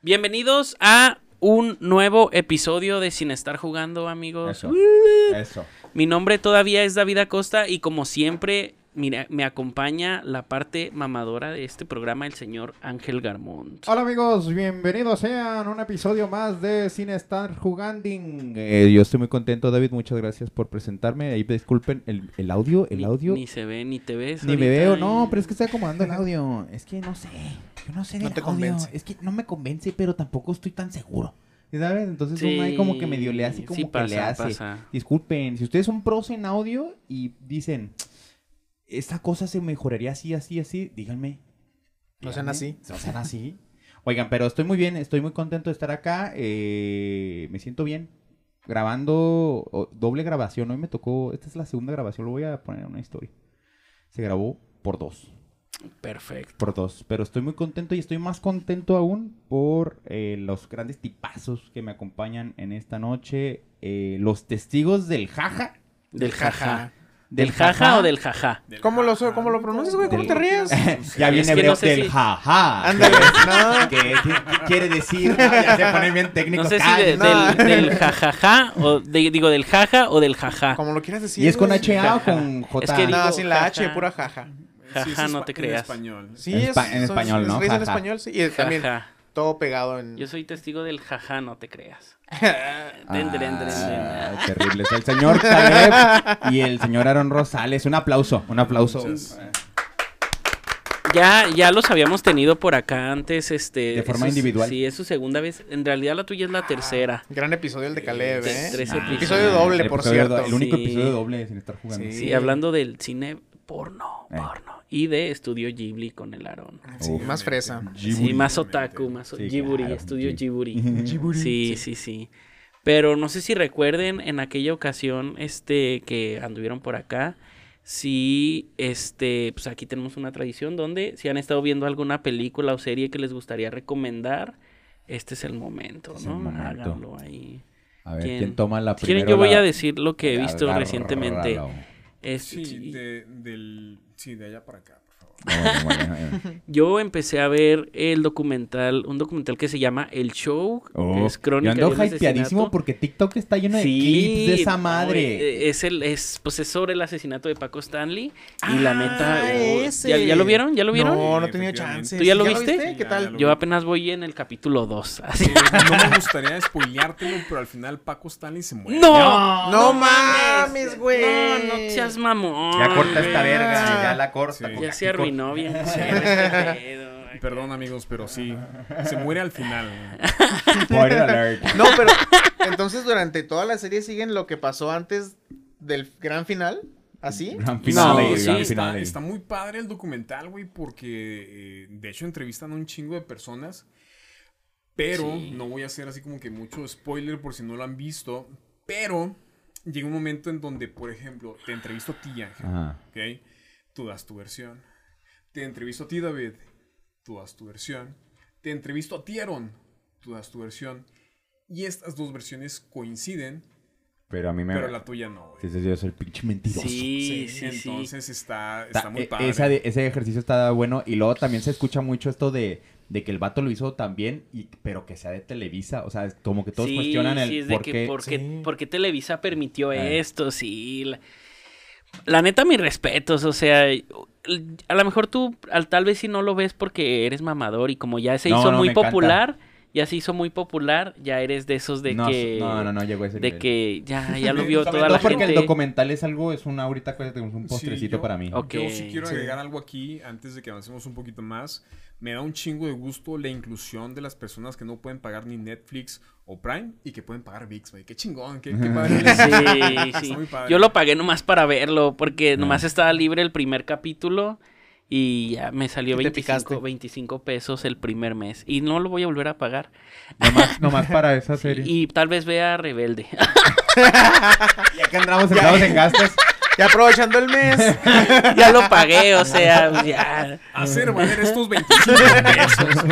Bienvenidos a un nuevo episodio de Sin Estar Jugando, amigos. Eso. Eso. Mi nombre todavía es David Acosta y como siempre mira, me acompaña la parte mamadora de este programa, el señor Ángel Garmont. Hola amigos, bienvenidos sean a un episodio más de Sin Estar Jugando. Eh, yo estoy muy contento, David, muchas gracias por presentarme. Ahí disculpen el, el audio, el Ni- audio. Ni, se ve, ni te ves. Ni me veo, y- no, pero es que estoy acomodando el audio. Es que no sé, yo no sé No del te audio. convence. Es que no me convence, pero tampoco estoy tan seguro. ¿Sabes? Entonces Sí, uno ahí como que medio le hace como sí que pasa, le hace. pasa. Disculpen, si ustedes son pros en audio y dicen, esta cosa se mejoraría así, así, así, díganme. No sean así. No sean así. Oigan, pero estoy muy bien, estoy muy contento de estar acá. eh, me siento bien. Grabando doble grabación. Hoy me tocó, esta es la segunda grabación, lo voy a poner en una historia. Se grabó por dos. Perfecto. Por dos. Pero estoy muy contento y estoy más contento aún por eh, los grandes tipazos que me acompañan en esta noche. eh, los testigos del jaja. Del jaja. ¿Del jaja o del jaja? ¿Cómo lo, cómo lo pronuncias, güey? ¿Cómo Del- te ríes? ya viene que hebreo no sé del si- jaja. Ándale, no. ¿Qué, qué- qué quiere decir? Ya se ponen bien técnicos. No sé si Ay, de- no. del, del jajaja o de- digo del jaja o del jaja. Como lo quieras decir. ¿Y es con güey. HA o con J? Es que digo- No, sin la H, jaja. pura jaja. Jaja, no te En creas. español. Sí, En es, en español, es- ¿no? es en español, sí. Y también Jaja. Todo pegado en... Yo soy testigo del jaja, no te creas. Ah, Den, den, den, den. terrible. Es el señor Caleb y el señor Aaron Rosales. Un aplauso, un aplauso. Ya, ya los habíamos tenido por acá antes, este. De forma es individual. Sí, es su segunda vez. En realidad la tuya es la tercera. Gran episodio el de Caleb, ¿eh? tres Ah, episodios. Episodio doble, El por episodio cierto. do- El único Sí. episodio doble sin estar jugando. Sí. Sí, hablando del cine porno, Eh. porno. Y de Estudio Ghibli con el Aarón. Sí, Uf. más fresa. Sí, más otaku, más Sí, Ghiburi, claro, Estudio sí. Ghiburi. Sí, sí, sí. Pero no sé si recuerden en aquella ocasión este que anduvieron por acá. Sí, este, pues aquí tenemos una tradición donde si han estado viendo alguna película o serie que les gustaría recomendar, este es el momento, Es el ¿no? momento. Háganlo ahí. A ver, ¿Quién? ¿quién, toma la Si primera? quieren, yo voy a decir lo que he visto recientemente. Es- Sí, de, del, sí, de allá para acá, bueno, bueno, bueno. Yo empecé a ver el documental, un documental que se llama El Show, que Oh, es crónica yo ando hypeadísimo porque TikTok está lleno de Sí, clips de esa madre. eh, es el, es, pues es sobre el asesinato de Paco Stanley. y la Ah, neta, oh. ¿ya, ya lo vieron? ¿Ya lo vieron? No, no tenía efectivamente. chance. ¿Tú ya lo ¿Sí viste? ¿Qué Ya, tal? Yo vi. apenas voy en el capítulo 2. Así. Eh, no me gustaría spoileártelo, pero al final Paco Stanley se muere. ¡No! No mames, güey. No, no seas mamón. Ya corta esta verga, ya la corta. Sí. Ya se. Este pedo. Perdón, amigos, pero sí. Se muere al final. No, pero entonces durante toda la serie siguen lo que pasó antes del gran final. ¿Así? Gran No, sí, gran está, finale. está muy padre el documental, güey, porque eh, de hecho entrevistan a un chingo de personas. Pero Sí. no voy a hacer así como que mucho spoiler por si no lo han visto. Pero llega un momento en donde, por ejemplo, te entrevisto a ti, Ángel. Ajá. ¿ok? Tú das tu versión. Te entrevisto a ti, David. Tú das tu versión. Te entrevisto a ti, Aaron. Tú das tu versión. Y estas dos versiones coinciden, Pero a mí me. pero la tuya no, güey. Sí, sí, yo soy el pinche mentiroso. Sí, sí, sí. Entonces está, Está- está muy e- padre. esa de- ese ejercicio está bueno. Y luego también se escucha mucho esto de, de que el vato lo hizo también, y, pero que sea de Televisa. O sea, es como que todos Sí, cuestionan el sí, es de por que qué. por qué- Sí. por qué Televisa permitió Eh. esto, sí. La, la neta, mis respetos, o sea, a lo mejor tú al, tal vez si no lo ves porque eres mamador y como ya se No, hizo no, muy encanta. Ya se hizo muy popular, ya eres de esos de no, que... no, no, no llegó a ese De nivel. que ya, ya lo vio toda todo la porque gente. el documental es algo, es una ahorita cosa, tenemos un Sí, postrecito yo- para mí. Ok. Yo sí quiero Sí. agregar algo aquí antes de que avancemos un poquito más. Me da un chingo de gusto la inclusión de las personas que no pueden pagar ni Netflix o Prime y que pueden pagar VIX, güey. Qué chingón, qué, qué padre. Sí, Está sí. muy padre. Yo lo pagué nomás para verlo, porque nomás estaba libre el primer capítulo y ya me salió ¿Y te 25, picaste? 25 pesos el primer mes. Y no lo voy a volver a pagar. Nomás, nomás para esa serie. Y tal vez vea Rebelde. ya que andamos sentados en gastos. Y aprovechando el mes. ya lo pagué, o sea, ya. Hacer valer estos 25 pesos.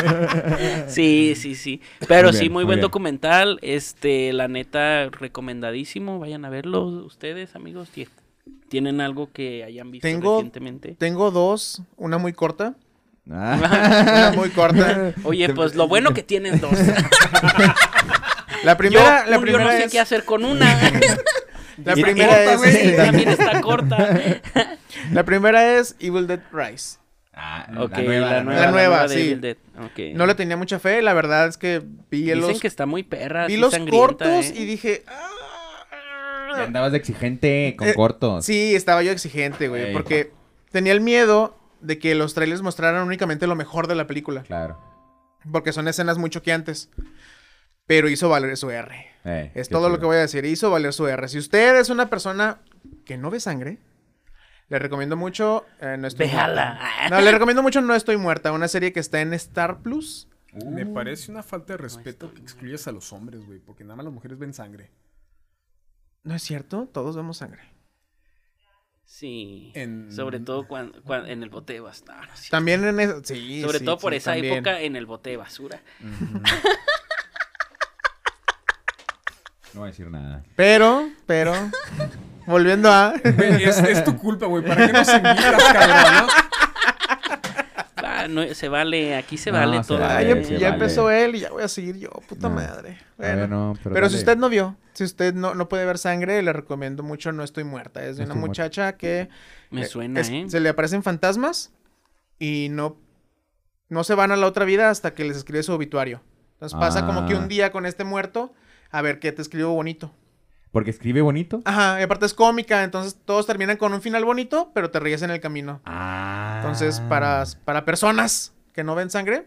Sí, sí, sí. Pero Muy sí, bien, muy muy buen bien. documental. Este, la neta, recomendadísimo. Vayan a verlo ustedes, amigos. ¿Tienen algo que hayan visto Tengo- recientemente? Tengo dos, una muy corta. Una muy corta. Oye, pues lo bueno que tienes dos. La primera, yo, la yo primera no sé es, qué hacer con una. la Y- primera Corta, es, también está corta. la primera es Evil Dead Rise. Ah, Ok, la nueva, la nueva. La nueva, de sí. Evil Dead. Ok. No le tenía mucha fe, la verdad es que vi Dicen los, que está muy perra. vi los cortos ¿eh? y dije, Ya Andabas de exigente con Eh, cortos. Sí, estaba yo exigente, güey, Ey. porque tenía el miedo de que los trailers mostraran únicamente lo mejor de la película, Claro. porque son escenas muy choqueantes. Pero hizo valer su R. Es todo lo que voy a decir. Hizo valer su R. Si usted es una persona que no ve sangre, le recomiendo mucho eh, No estoy muerta. No, le recomiendo mucho No estoy muerta, una serie que está en Star Plus. Me parece una falta de respeto que excluyas a los hombres, güey, porque nada más las mujeres ven sangre. No es cierto, todos vemos sangre. Sí. En- Sobre todo cuan- cuan- en el bote de basura. No, no. También en eso, sí. Sobre sí, todo por sí, esa también. época en el bote de basura. No voy a decir nada. Pero, pero, volviendo a... Es, es tu culpa, güey. ¿Para qué nos invitas, cabrón? Ah, no, se vale, aquí se No, vale se todo. Ah, vale, ya, se ya vale. empezó él y ya voy a seguir yo, puta No. madre. Ver, Bueno. no, pero pero, si usted no vio, si usted no, no puede ver sangre, le recomiendo mucho No Estoy Muerta. Es de una Muerta. muchacha que... Me eh, suena, es- ¿eh? Se le aparecen fantasmas y no, no se van a la otra vida hasta que les escribe su obituario. Entonces pasa como que Ah. un día con este muerto, a ver qué te escribo bonito. Porque escribe bonito. Ajá, y aparte es cómica, entonces todos terminan con un final bonito, pero te ríes en el camino. Ah. Entonces, para, para personas que no ven sangre,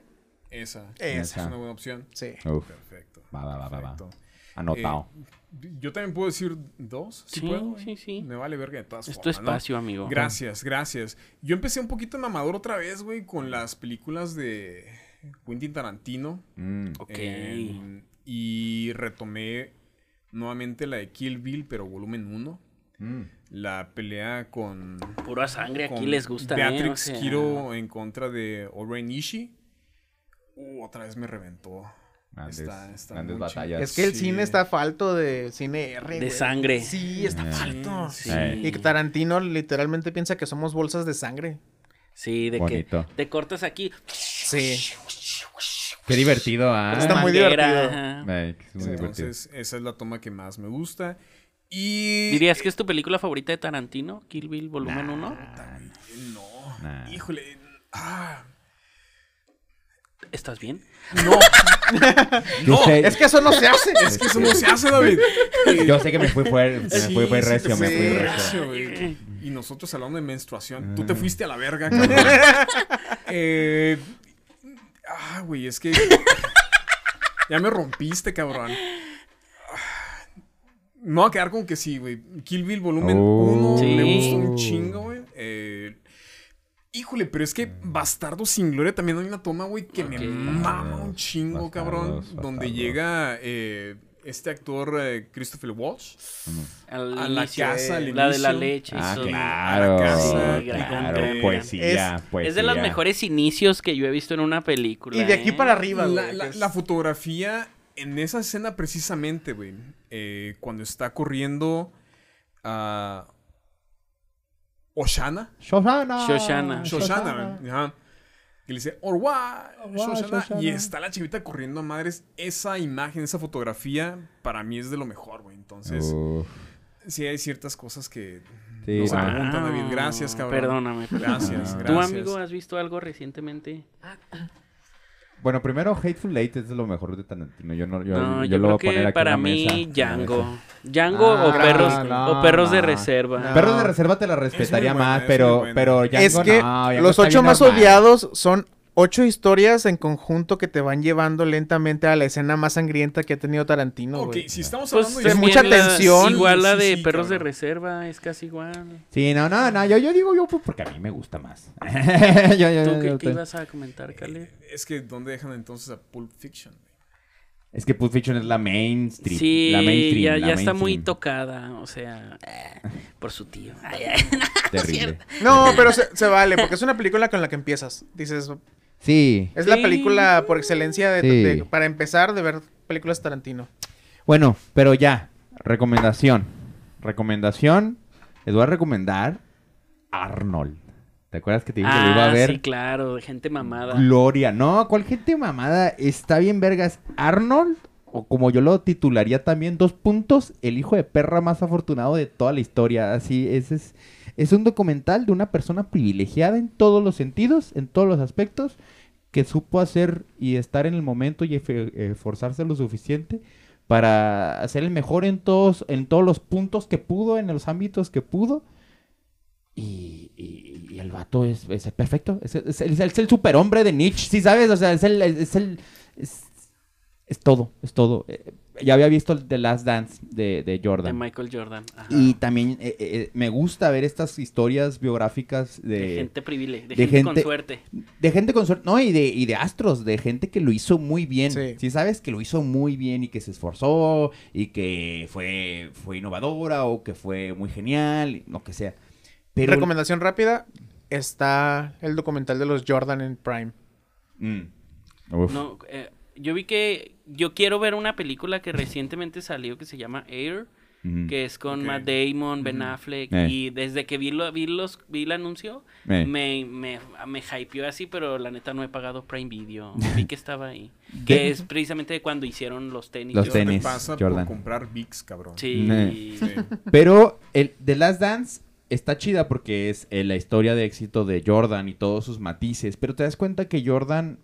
Esa. Esa. Es una buena opción. sí. Uf, Perfecto. va, va, va, va, va. Perfecto. Anotado. Eh, yo también puedo decir dos, si Sí, puedo. güey? sí, sí. Me vale verga de todas Es tu formas, ¿no? espacio, amigo. Gracias, gracias. Yo empecé un poquito mamador otra vez, güey, con las películas de Quentin Tarantino. Mm. Ok. Eh, y retomé nuevamente la de Kill Bill, pero volumen 1. Mm. La pelea con, Pura sangre, aquí les gusta. ¿eh? Beatrix O sea, Kiro en contra de Oren Ishii. Uh, otra vez me reventó. Grandes, Está- está grandes muy batallas. Es que el Sí. cine está falto de cine R. De güey. sangre. Sí, está Eh. falto. Sí. Eh. Y Tarantino literalmente piensa que somos bolsas de sangre. Sí, de Bonito. que te cortas aquí. Sí. Qué divertido, ah. Está muy manguera, divertido. Ay, es muy divertido. Entonces, esa es la toma que más me gusta. Y. ¿Dirías que es tu película favorita de Tarantino? Kill Bill volumen 1. No. Nah. Híjole. Ah. ¿Estás bien? No, sé, Es que eso no se hace. es que eso no se hace, David. yo sé que me fui fuerte, me Sí, sí recio, me fui recio, güey. Y nosotros hablando de menstruación. Tú te Ah. fuiste a la verga, cabrón. eh, ah, güey, es que. Ya me rompiste, cabrón. Me voy a quedar con que sí, güey. Kill Bill volumen Oh. 1 Sí. me gusta un chingo, güey. Eh, híjole, pero es que Bastardo sin Gloria también hay una toma, güey, que me mama un chingo, cabrón. Bastardos, Donde llega eh, este actor eh, Christopher Walsh. Al A la inicio, casa, al La de la leche. Ah, claro. casa, Sí, claro, gran, poesía, Es- poesía. Es de los mejores inicios que yo he visto en una película. Y de aquí ¿eh? para arriba, La, güey, la- es- la fotografía en esa escena precisamente, güey, eh, cuando está corriendo a Oshana. Shoshana. Shoshana. Shoshana, güey, ajá. Que le dice, Orwa, Shoshana. Shoshana. Y está la chivita corriendo a madres. Esa imagen, esa fotografía, para mí es de lo mejor, güey. Entonces, Uf, sí hay ciertas cosas que sí, no se ah, preguntan, David. Gracias, cabrón. Perdóname. Gracias, perdóname. gracias. ¿Tú, amigo, has visto algo recientemente? Bueno, primero Hateful Eight es de lo mejor de Tarantino. Yo no, yo, no, yo yo, lo voy a poner que aquí para en la mí mesa, Django. Django Ah, o perros no, o perros de reserva. No. Perros de reserva te la respetaría buena, más, pero, buena. pero Django es que no, Django los ocho más normal. odiados son ocho historias en conjunto que te van llevando lentamente a la escena más sangrienta que ha tenido Tarantino, Ok, si estamos Pues hablando de es de mucha tensión. Igual la de sí, perros de reserva, es casi igual. Sí, no, no, no, yo, yo digo yo pues, porque a mí me gusta más. Yo- yo- ¿Tú yo- qué, yo qué te- ibas a comentar, Caleb? Es que, ¿dónde dejan entonces a Pulp Fiction? Es que Pulp Fiction es la mainstream. Sí, la mainstream, ya, la ya está muy tocada, o sea, eh, por su tío. Ay, ay. Terrible. No, pero se, se vale, porque es una película con la que empiezas. Dices, Sí. es la película por excelencia de, Sí. de- para empezar de ver películas Tarantino. Bueno, pero ya. Recomendación. Recomendación. Les voy a recomendar Arnold. ¿Te acuerdas que te dije que lo iba a Ah, ver? sí, claro, de gente mamada. Gloria. No, ¿cuál gente mamada? Está bien, vergas. Arnold, o como yo lo titularía también, dos puntos, el hijo de perra más afortunado de toda la historia. Así, ese es, es un documental de una persona privilegiada en todos los sentidos, en todos los aspectos, que supo hacer y estar en el momento y esforzarse lo suficiente para hacer el mejor en todos, en todos los puntos que pudo, en los ámbitos que pudo. Y, el vato es, perfecto. Es, el superhombre de Nietzsche, ¿sí sabes? O sea, es el... Es, el- es todo, es todo. Eh, ya había visto el The Last Dance de, de De Jordan. Michael Jordan. Ajá. Y también eh, eh, me gusta ver estas historias biográficas de, de gente privilegiada, de, de gente, gente- con suerte. de gente con suerte, no, y de, y de astros, de gente que lo hizo muy bien. Sí. Sí. sabes que lo hizo muy bien y que se esforzó y que fue, fue innovadora o que fue muy genial, lo que sea. Pero... Recomendación rápida. Está el documental de los Jordan en Prime. Mm. Uf. No, eh, yo vi que yo quiero ver una película que recientemente salió que se llama Air, que es con. Matt Damon, Ben Affleck Eh. y desde que vi lo, vi los vi el anuncio Eh. me, me, me hypeó así, pero la neta no he pagado Prime Video. Vi que estaba ahí. Que es precisamente de cuando hicieron los tenis. Los Te tenis, pasa Jordan. por comprar VIX, cabrón. Sí. Eh. Sí. Pero el The Last Dance está chida porque es eh, la historia de éxito de Jordan y todos sus matices. Pero te das cuenta que Jordan,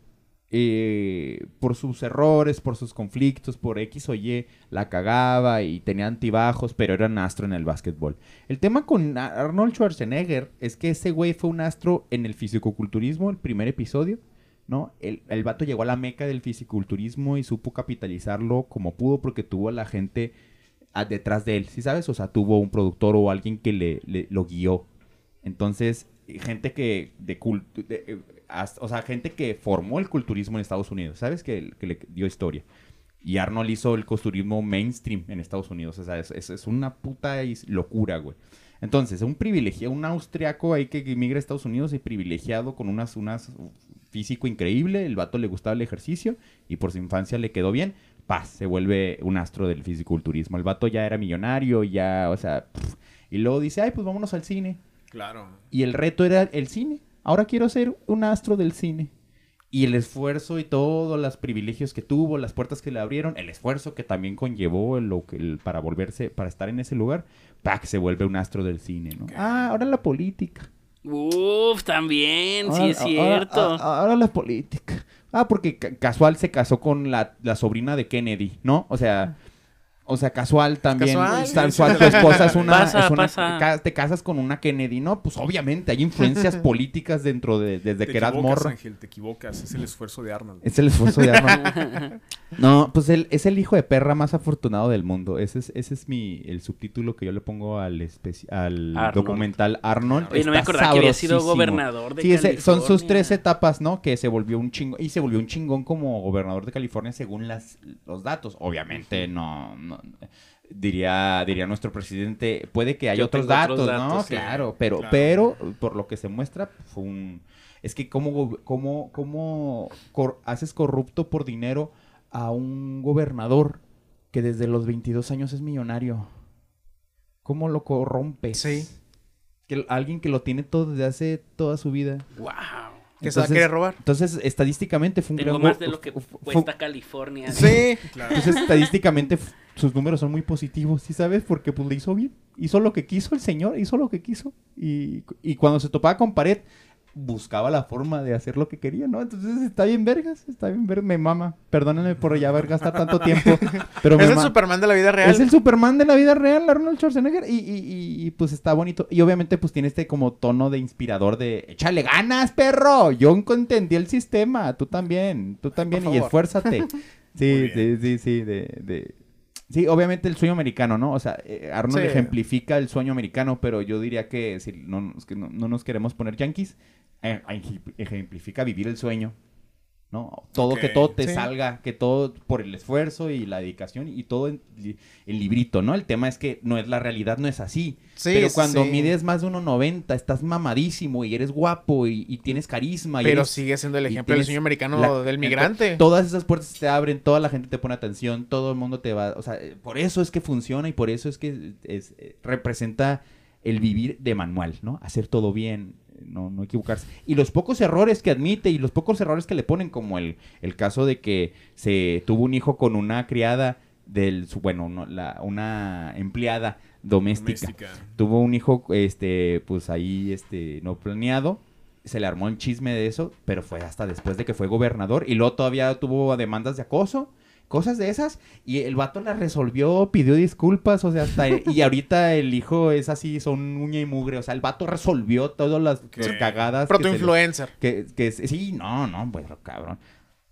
eh, por sus errores, por sus conflictos, por X o Y, la cagaba y tenía antibajos, pero era un astro en el básquetbol. El tema con Ar- Arnold Schwarzenegger es que ese güey fue un astro en el fisicoculturismo, el primer episodio. ¿no? El, el vato llegó a la meca del fisiculturismo y supo capitalizarlo como pudo porque tuvo a la gente detrás de él, ¿sí sabes? O sea, tuvo un productor o alguien que le, lo guió. Entonces, gente que de o sea, gente que formó el culturismo en Estados Unidos, ¿sabes? Que, que le dio historia. Y Arnold hizo el culturismo mainstream en Estados Unidos. O sea, es, es- es una puta locura, güey. Entonces, un privilegiado, un austriaco ahí que emigra a Estados Unidos y privilegiado con unas, unas físico increíble, el vato le gustaba el ejercicio y por su infancia le quedó bien, paz, se vuelve un astro del fisiculturismo. El vato ya era millonario, ya, o sea, y luego dice, ay, pues vámonos al cine. Claro. Y el reto era el cine. Ahora quiero ser un astro del cine. Y el esfuerzo y todos los privilegios que tuvo, las puertas que le abrieron, el esfuerzo que también conllevó que, el- para volverse, para estar en ese lugar, ¡pac! se vuelve un astro del cine, ¿no? Ah, ahora la política. Uf, también, sí Ahora- es ahora- cierto. Ahora, la política. Ah, porque ca- casual se casó con la, la sobrina de Kennedy, ¿no? O sea, o sea, casual también. Casual. Casual, tu esposa es una, Pasa, es una- pasa. ca- te casas con una Kennedy, ¿no? Pues obviamente hay influencias políticas dentro de desde te que eras equivocas, morro. Ángel, te equivocas. Es el esfuerzo de Arnold. Es el esfuerzo de Arnold. No, pues él es el hijo de perra más afortunado del mundo. Ese es, ese es mi el subtítulo que yo le pongo al especi- al Arnold. documental Arnold. Oye, no me acordaba que había sido gobernador de Sí, ese- son sus California. tres etapas, ¿no? Que se volvió un chingón y se volvió un chingón como gobernador de California según las los datos. Obviamente no, no- diría diría nuestro presidente, puede que haya Yo otros datos, otros ¿no? sí. claro, pero Claro. pero por lo que se muestra fue un es que cómo, cómo, cómo cor- haces corrupto por dinero a un gobernador que desde los 22 años es millonario. ¿Cómo lo corrompes? Sí. Que, alguien que lo tiene todo desde hace toda su vida. Wow. Que se va a Entonces- querer robar. Entonces, estadísticamente fue un Tengo gran más de lo que cuesta California. Sí. Claro. Entonces, estadísticamente sus números son muy positivos, ¿sí sabes? Porque pues le hizo bien. Hizo lo que quiso el señor, hizo lo que quiso. Y, y cuando se topaba con pared, buscaba la forma de hacer lo que quería, ¿no? Entonces está bien vergas, está bien vergas, me mama. Perdónenme por ya haber gastado tanto tiempo. Pero me Es el ma- Superman de la vida real. Es el Superman de la vida real, Arnold Schwarzenegger. Y, y- y- y, pues está bonito. Y obviamente pues tiene este como tono de inspirador de échale ganas, perro. Yo entendí el sistema. Tú también. Tú también. Y esfuérzate. Sí, sí, sí, sí. De, de- Sí, obviamente el sueño americano, ¿no? O sea, eh, Arnold Sí. ejemplifica el sueño americano, pero yo diría que si no, no, no nos queremos poner yankees, ej- ejemplifica vivir el sueño, ¿no? Todo, que todo te Sí. salga, que todo por el esfuerzo y la dedicación y todo en el librito, ¿no? El tema es que no es la realidad, no es así. Sí, pero cuando sí. mides más de 1.90, estás mamadísimo y eres guapo y, y tienes carisma. y Pero eres- sigue siendo el y ejemplo del sueño americano la- del migrante. Todas esas puertas te abren, toda la gente te pone atención, todo el mundo te va, o sea, eh, por eso es que funciona y por eso es que es, eh, representa el vivir de manual, ¿no? Hacer todo bien, no, no equivocarse. Y los pocos errores que admite y los pocos errores que le ponen, como el, el caso de que se tuvo un hijo con una criada del, su- bueno, no, la, una empleada doméstica. Doméstica. Tuvo un hijo, este, pues ahí, este, no planeado. Se le armó el chisme de eso, pero fue hasta después de que fue gobernador. Y luego todavía tuvo demandas de acoso, cosas de esas. Y el vato la resolvió, pidió disculpas, o sea, hasta... y ahorita el hijo es así, son uña y mugre. O sea, el vato resolvió todas las cagadas. que se le- Proto-influencer. Que, que, sí, no, no, pues cabrón.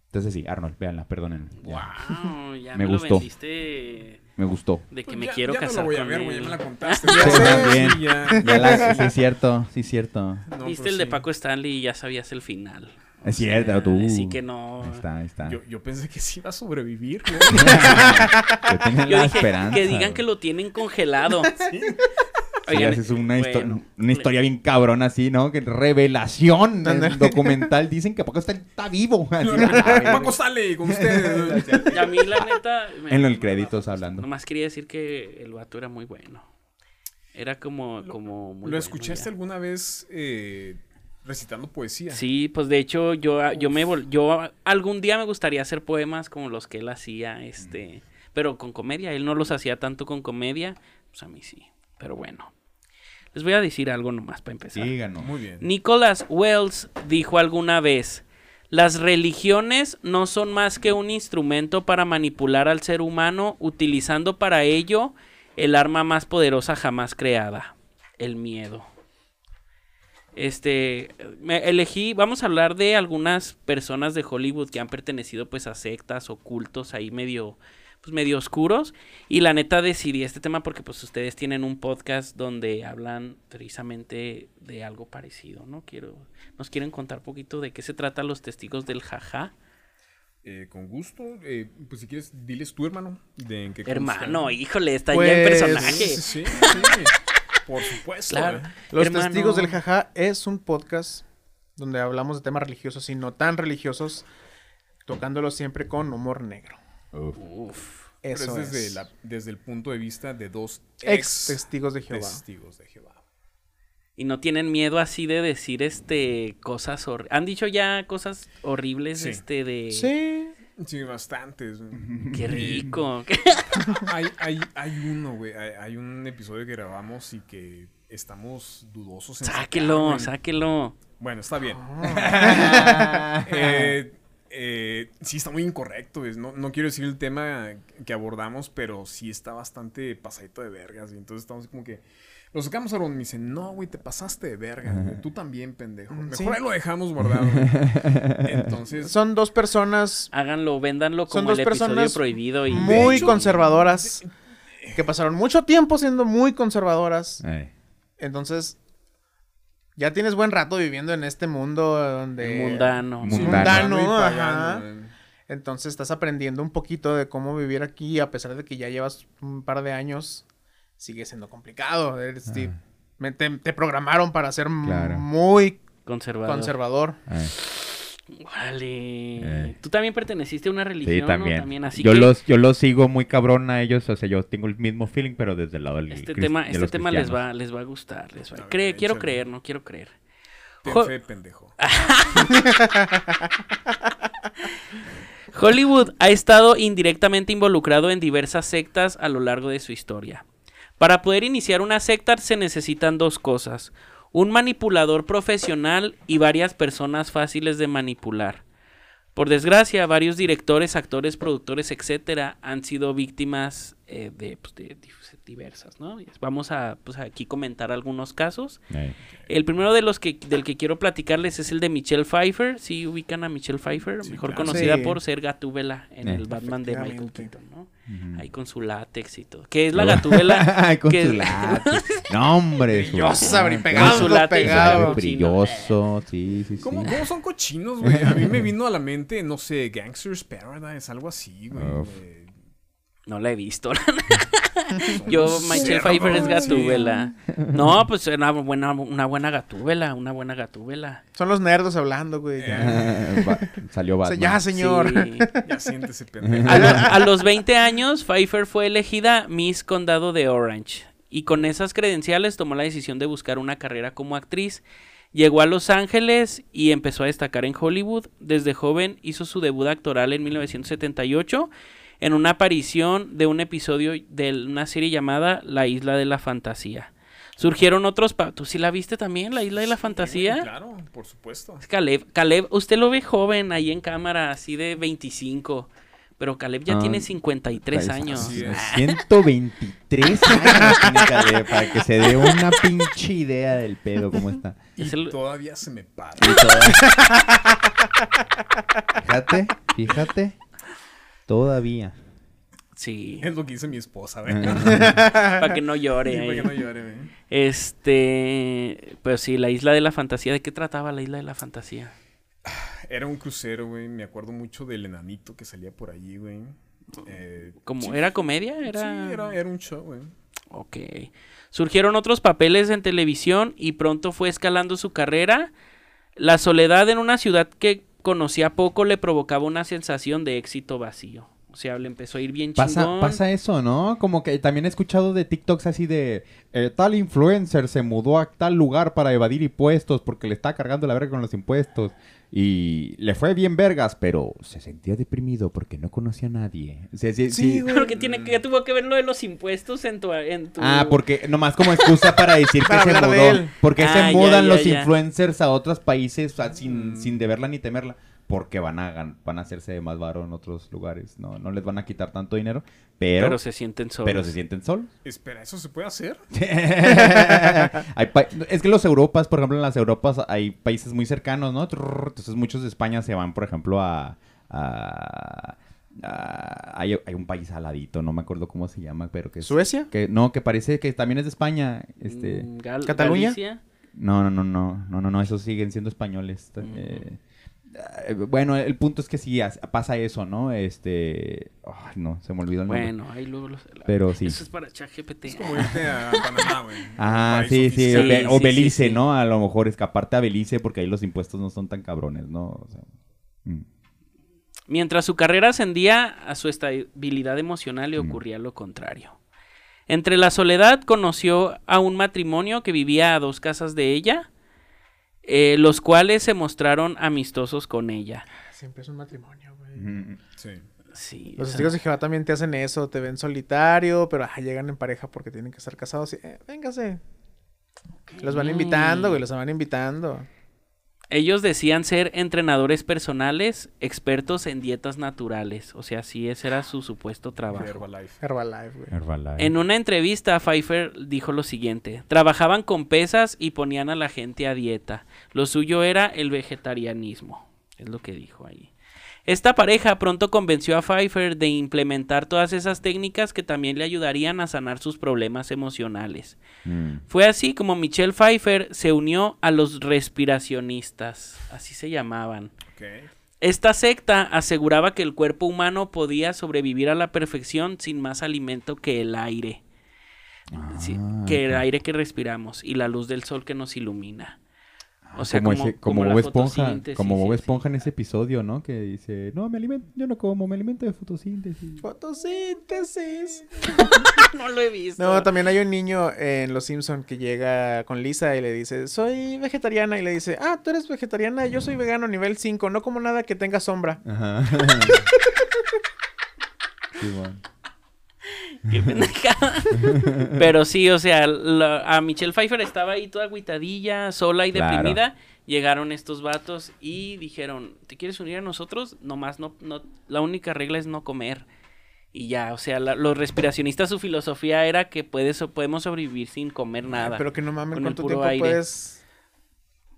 Entonces sí, Arnold, véanla, perdónenme. Ya, Wow, ya Me me, lo gustó. vendiste Me gustó. de que Pues me ya- quiero ya casar no lo voy a ver, güey, ya me la contaste. Sí, también. ya. Ya la- sí, es cierto, sí, es cierto. No, Viste el de sí. Paco Stanley y ya sabías el final. Es cierto, tú. Así que no. Ahí está, ahí está. Yo, yo pensé que sí iba a sobrevivir, tenía Yo la dije esperanza. que digan que lo tienen congelado. Sí, Oigan, es una, histo- bueno, una historia bien cabrón así, ¿no? Que revelación documental. Dicen que Paco está, está vivo. Así. Paco sale con ustedes. Y a mí, la neta. me- en los créditos hablando. Nomás quería decir que el vato era muy bueno. Era como, como muy ¿Lo bueno, escuchaste ya. alguna vez eh, recitando poesía? Sí, pues de hecho yo, yo me vol- yo algún día me gustaría hacer poemas como los que él hacía, este, pero con comedia. Él no los hacía tanto con comedia, pues a mí sí. Pero bueno, les voy a decir algo nomás para empezar. Síganos. Muy bien. Nicholas Wells dijo alguna vez, las religiones no son más que un instrumento para manipular al ser humano utilizando para ello el arma más poderosa jamás creada, el miedo. Este, me elegí, vamos a hablar de algunas personas de Hollywood que han pertenecido pues a sectas o cultos ahí medio pues medio oscuros y la neta decidí este tema porque pues ustedes tienen un podcast donde hablan precisamente de algo parecido, ¿no? Quiero nos quieren contar un poquito de qué se trata los testigos del jaja. Eh, con gusto. Eh, pues si quieres, diles tú, hermano. De en qué Hermano, híjole, está ya Pues, en Sí, personaje. sí, sí. Por supuesto. Claro. eh. Los Hermano. Testigos del Jaja es un podcast donde hablamos de temas religiosos y no tan religiosos, tocándolos siempre con humor negro. Uf. Pero Eso es desde, es. la- desde el punto de vista de dos Ex ex testigos de Jehová. testigos de Jehová. Y no tienen miedo así de decir este cosas hor- han dicho ya cosas horribles Sí. este de Sí. Sí, bastantes. qué rico. hay, hay, hay uno, güey. Hay, hay un episodio que grabamos y que estamos dudosos en sacar, sáquelo, güey. sáquelo. Bueno, está bien. Ah. Eh, eh, sí, está muy incorrecto. güey. No, no quiero decir el tema que abordamos, pero sí está bastante pasadito de vergas. Y entonces estamos como que. Lo sacamos a Aaron y me dice, no, güey, te pasaste de verga. güey. Tú también, pendejo. Mejor Sí. ahí lo dejamos guardado. güey". Entonces. Son dos personas Háganlo, véndanlo Son como dos el episodio personas prohibido y muy hecho- conservadoras que pasaron mucho tiempo siendo muy conservadoras. Ay. Entonces, ya tienes buen rato viviendo en este mundo donde... mundano. Mundano. Mundano, ajá. pagano. Entonces estás aprendiendo un poquito de cómo vivir aquí, a pesar de que ya llevas un par de años, sigue siendo complicado. Eres- sí, me- te, te programaron para ser Claro. muy Conservador. conservador. Vale. Eh. Tú también perteneciste a una religión, Sí, ¿no? también. así yo que los yo los sigo muy cabrón a ellos, o sea, yo tengo el mismo feeling, pero desde el lado del este tema, de este tema les va, les va a gustar. Les va... A ver, Cree- quiero creer, no quiero creer. Ten Jo- fe, pendejo. Hollywood ha estado indirectamente involucrado en diversas sectas a lo largo de su historia. Para poder iniciar una secta se necesitan dos cosas, un manipulador profesional y varias personas fáciles de manipular. Por desgracia, varios directores, actores, productores, etcétera, han sido víctimas eh, de, pues, de diversas, ¿no? Vamos a pues, aquí comentar algunos casos. Ay. El primero de los que del que quiero platicarles es el de Michelle Pfeiffer. Sí ubican a Michelle Pfeiffer, Sí, mejor claro. conocida Sí. por ser Gatúbela en Eh. el Batman de Michael. Keaton, ¿no? Ahí con su látex y todo. ¿Qué es la Gatúbela? Ay, con que- su látex. No, hombre. Brillosa, pegado, Con su látex, pegado. Brilloso, sí, sí, sí. ¿Cómo, cómo son cochinos, güey? A mí me vino a la mente, no sé, Gangsters Paradise, algo así, güey. Eh, No la he visto. Yo, Michelle Pfeiffer es sí. Gatúbela. No, pues una buena, una buena Gatúbela, una buena Gatúbela. Son los nerdos hablando, güey. ya. Ba- Salió O sea, Batman. ya, señor. Sí. Ya siéntese, pendejo. A, lo- a los 20 años, Pfeiffer fue elegida Miss Condado de Orange. Y con esas credenciales tomó la decisión de buscar una carrera como actriz. Llegó a Los Ángeles y empezó a destacar en Hollywood. Desde joven hizo su debut actoral en 1978 en una aparición de un episodio de una serie llamada La Isla de la Fantasía. Surgieron otros... pa- ¿Tú sí la viste también, La Isla de la Fantasía? Claro, por supuesto. Es Caleb. Caleb, usted lo ve joven ahí en cámara, así de 25. Pero Caleb ya Ah, tiene 53 Pues, años. así es. 123 años tiene Caleb, para que se dé una pinche idea del pedo, cómo está. Y Es el- todavía se me para. Fíjate, fíjate. Todavía. Sí. Es lo que dice mi esposa, güey. Para que no llore. Sí, para que no llore, güey. Este. Pues sí, la isla de la fantasía. ¿De qué trataba la isla de la fantasía? Era un crucero, güey. Me acuerdo mucho del enanito que salía por allí, güey. Eh, ¿Como sí, era comedia? Sí, Era... era, era un show, güey. Ok. Surgieron otros papeles en televisión y pronto fue escalando su carrera. La soledad en una ciudad que conocía poco le provocaba una sensación de éxito vacío. O sea, le empezó a ir bien Pasa, chingón. pasa eso, ¿no? Como que también he escuchado de TikToks así de eh, tal influencer se mudó a tal lugar para evadir impuestos porque le está cargando la verga con los impuestos. Y le fue bien vergas, pero se sentía deprimido porque no conocía a nadie. O sea, sí, sí. Pero que tiene que tuvo que ver lo de los impuestos en tu, en tu... Ah, porque nomás como excusa para decir que Para se mudó. él. ¿Por qué Ah, se mudan ya, los ya. influencers a otros países o sea, Mm. sin, sin deberla ni temerla? Porque van a, van a hacerse más varo en otros lugares. No, no les van a quitar tanto dinero, pero, pero se sienten solos. pero se sienten solos. Espera, ¿eso se puede hacer? Hay pa- es que los Europas, por ejemplo, en las Europas hay países muy cercanos, ¿no? Entonces muchos de España se van, por ejemplo, a... a- a- hay, hay un país aladito, no me acuerdo cómo se llama, pero que es... ¿Suecia? Que, no, que parece que también es de España. Este... Mm, Gal- ¿Cataluña? Galicia. No, no, no, no, no, no, no, esos siguen siendo españoles. Mm. Eh, eh, bueno, el punto es que sí as- pasa eso, ¿no? Este... Ay, no, se me olvidó el nombre. Bueno, ahí luego los... Pero sí. Eso es para ChatGPT. Es como irte a Panamá, güey. Ah, sí, sí, o Be- Sí, o sí, sí, Belice, sí. ¿no? A lo mejor escaparte a Belice porque ahí los impuestos no son tan cabrones, ¿no? O sea, mm. Mientras su carrera ascendía, a su estabilidad emocional le Mm. ocurría lo contrario. Entre la soledad conoció a un matrimonio que vivía a dos casas de ella, eh, los cuales se mostraron amistosos con ella. Siempre es un matrimonio, güey. Mm. Sí. Sí, Los o sea, testigos de Jehová también te hacen eso, te ven solitario, pero ah, llegan en pareja porque tienen que estar casados y, eh, véngase. Los van invitando, güey, los van invitando. Ellos decían ser entrenadores personales, expertos en dietas naturales. O sea, sí, ese era su supuesto trabajo. Herbalife. Herbalife, güey. Herbalife. En una entrevista, Pfeiffer dijo lo siguiente: Trabajaban con pesas y ponían a la gente a dieta. Lo suyo era el vegetarianismo. Es lo que dijo ahí. Esta pareja pronto convenció a Pfeiffer de implementar todas esas técnicas que también le ayudarían a sanar sus problemas emocionales. Mm. Fue así como Michelle Pfeiffer se unió a los respiracionistas, así se llamaban. Esta secta aseguraba que el cuerpo humano podía sobrevivir a la perfección sin más alimento que el aire. Sí, Ah, que el ok. aire que respiramos y la luz del sol que nos ilumina. O sea, como, como, ese- como Bob Esponja, como Bob. Esponja en ese episodio, ¿no? Que dice, no, me alimento, yo no como, me alimento de fotosíntesis. Fotosíntesis. no lo he visto. No, también hay un niño en Los Simpson que llega con Lisa y le dice, soy vegetariana. Y le dice, ah, tú eres vegetariana, yo soy vegano nivel 5, no como nada que tenga sombra. Ajá. Sí, bueno. Qué pendejada. Pero sí, o sea, la- a Michelle Pfeiffer estaba ahí toda agüitadilla, sola y Claro. deprimida. Llegaron estos vatos y dijeron, ¿te quieres unir a nosotros? Nomás no, no, la única regla es no comer. Y ya, o sea, la- los respiracionistas, su filosofía era que puedes, podemos sobrevivir sin comer nada. Pero que no mames, Con el ¿cuánto puro tiempo aire. puedes...?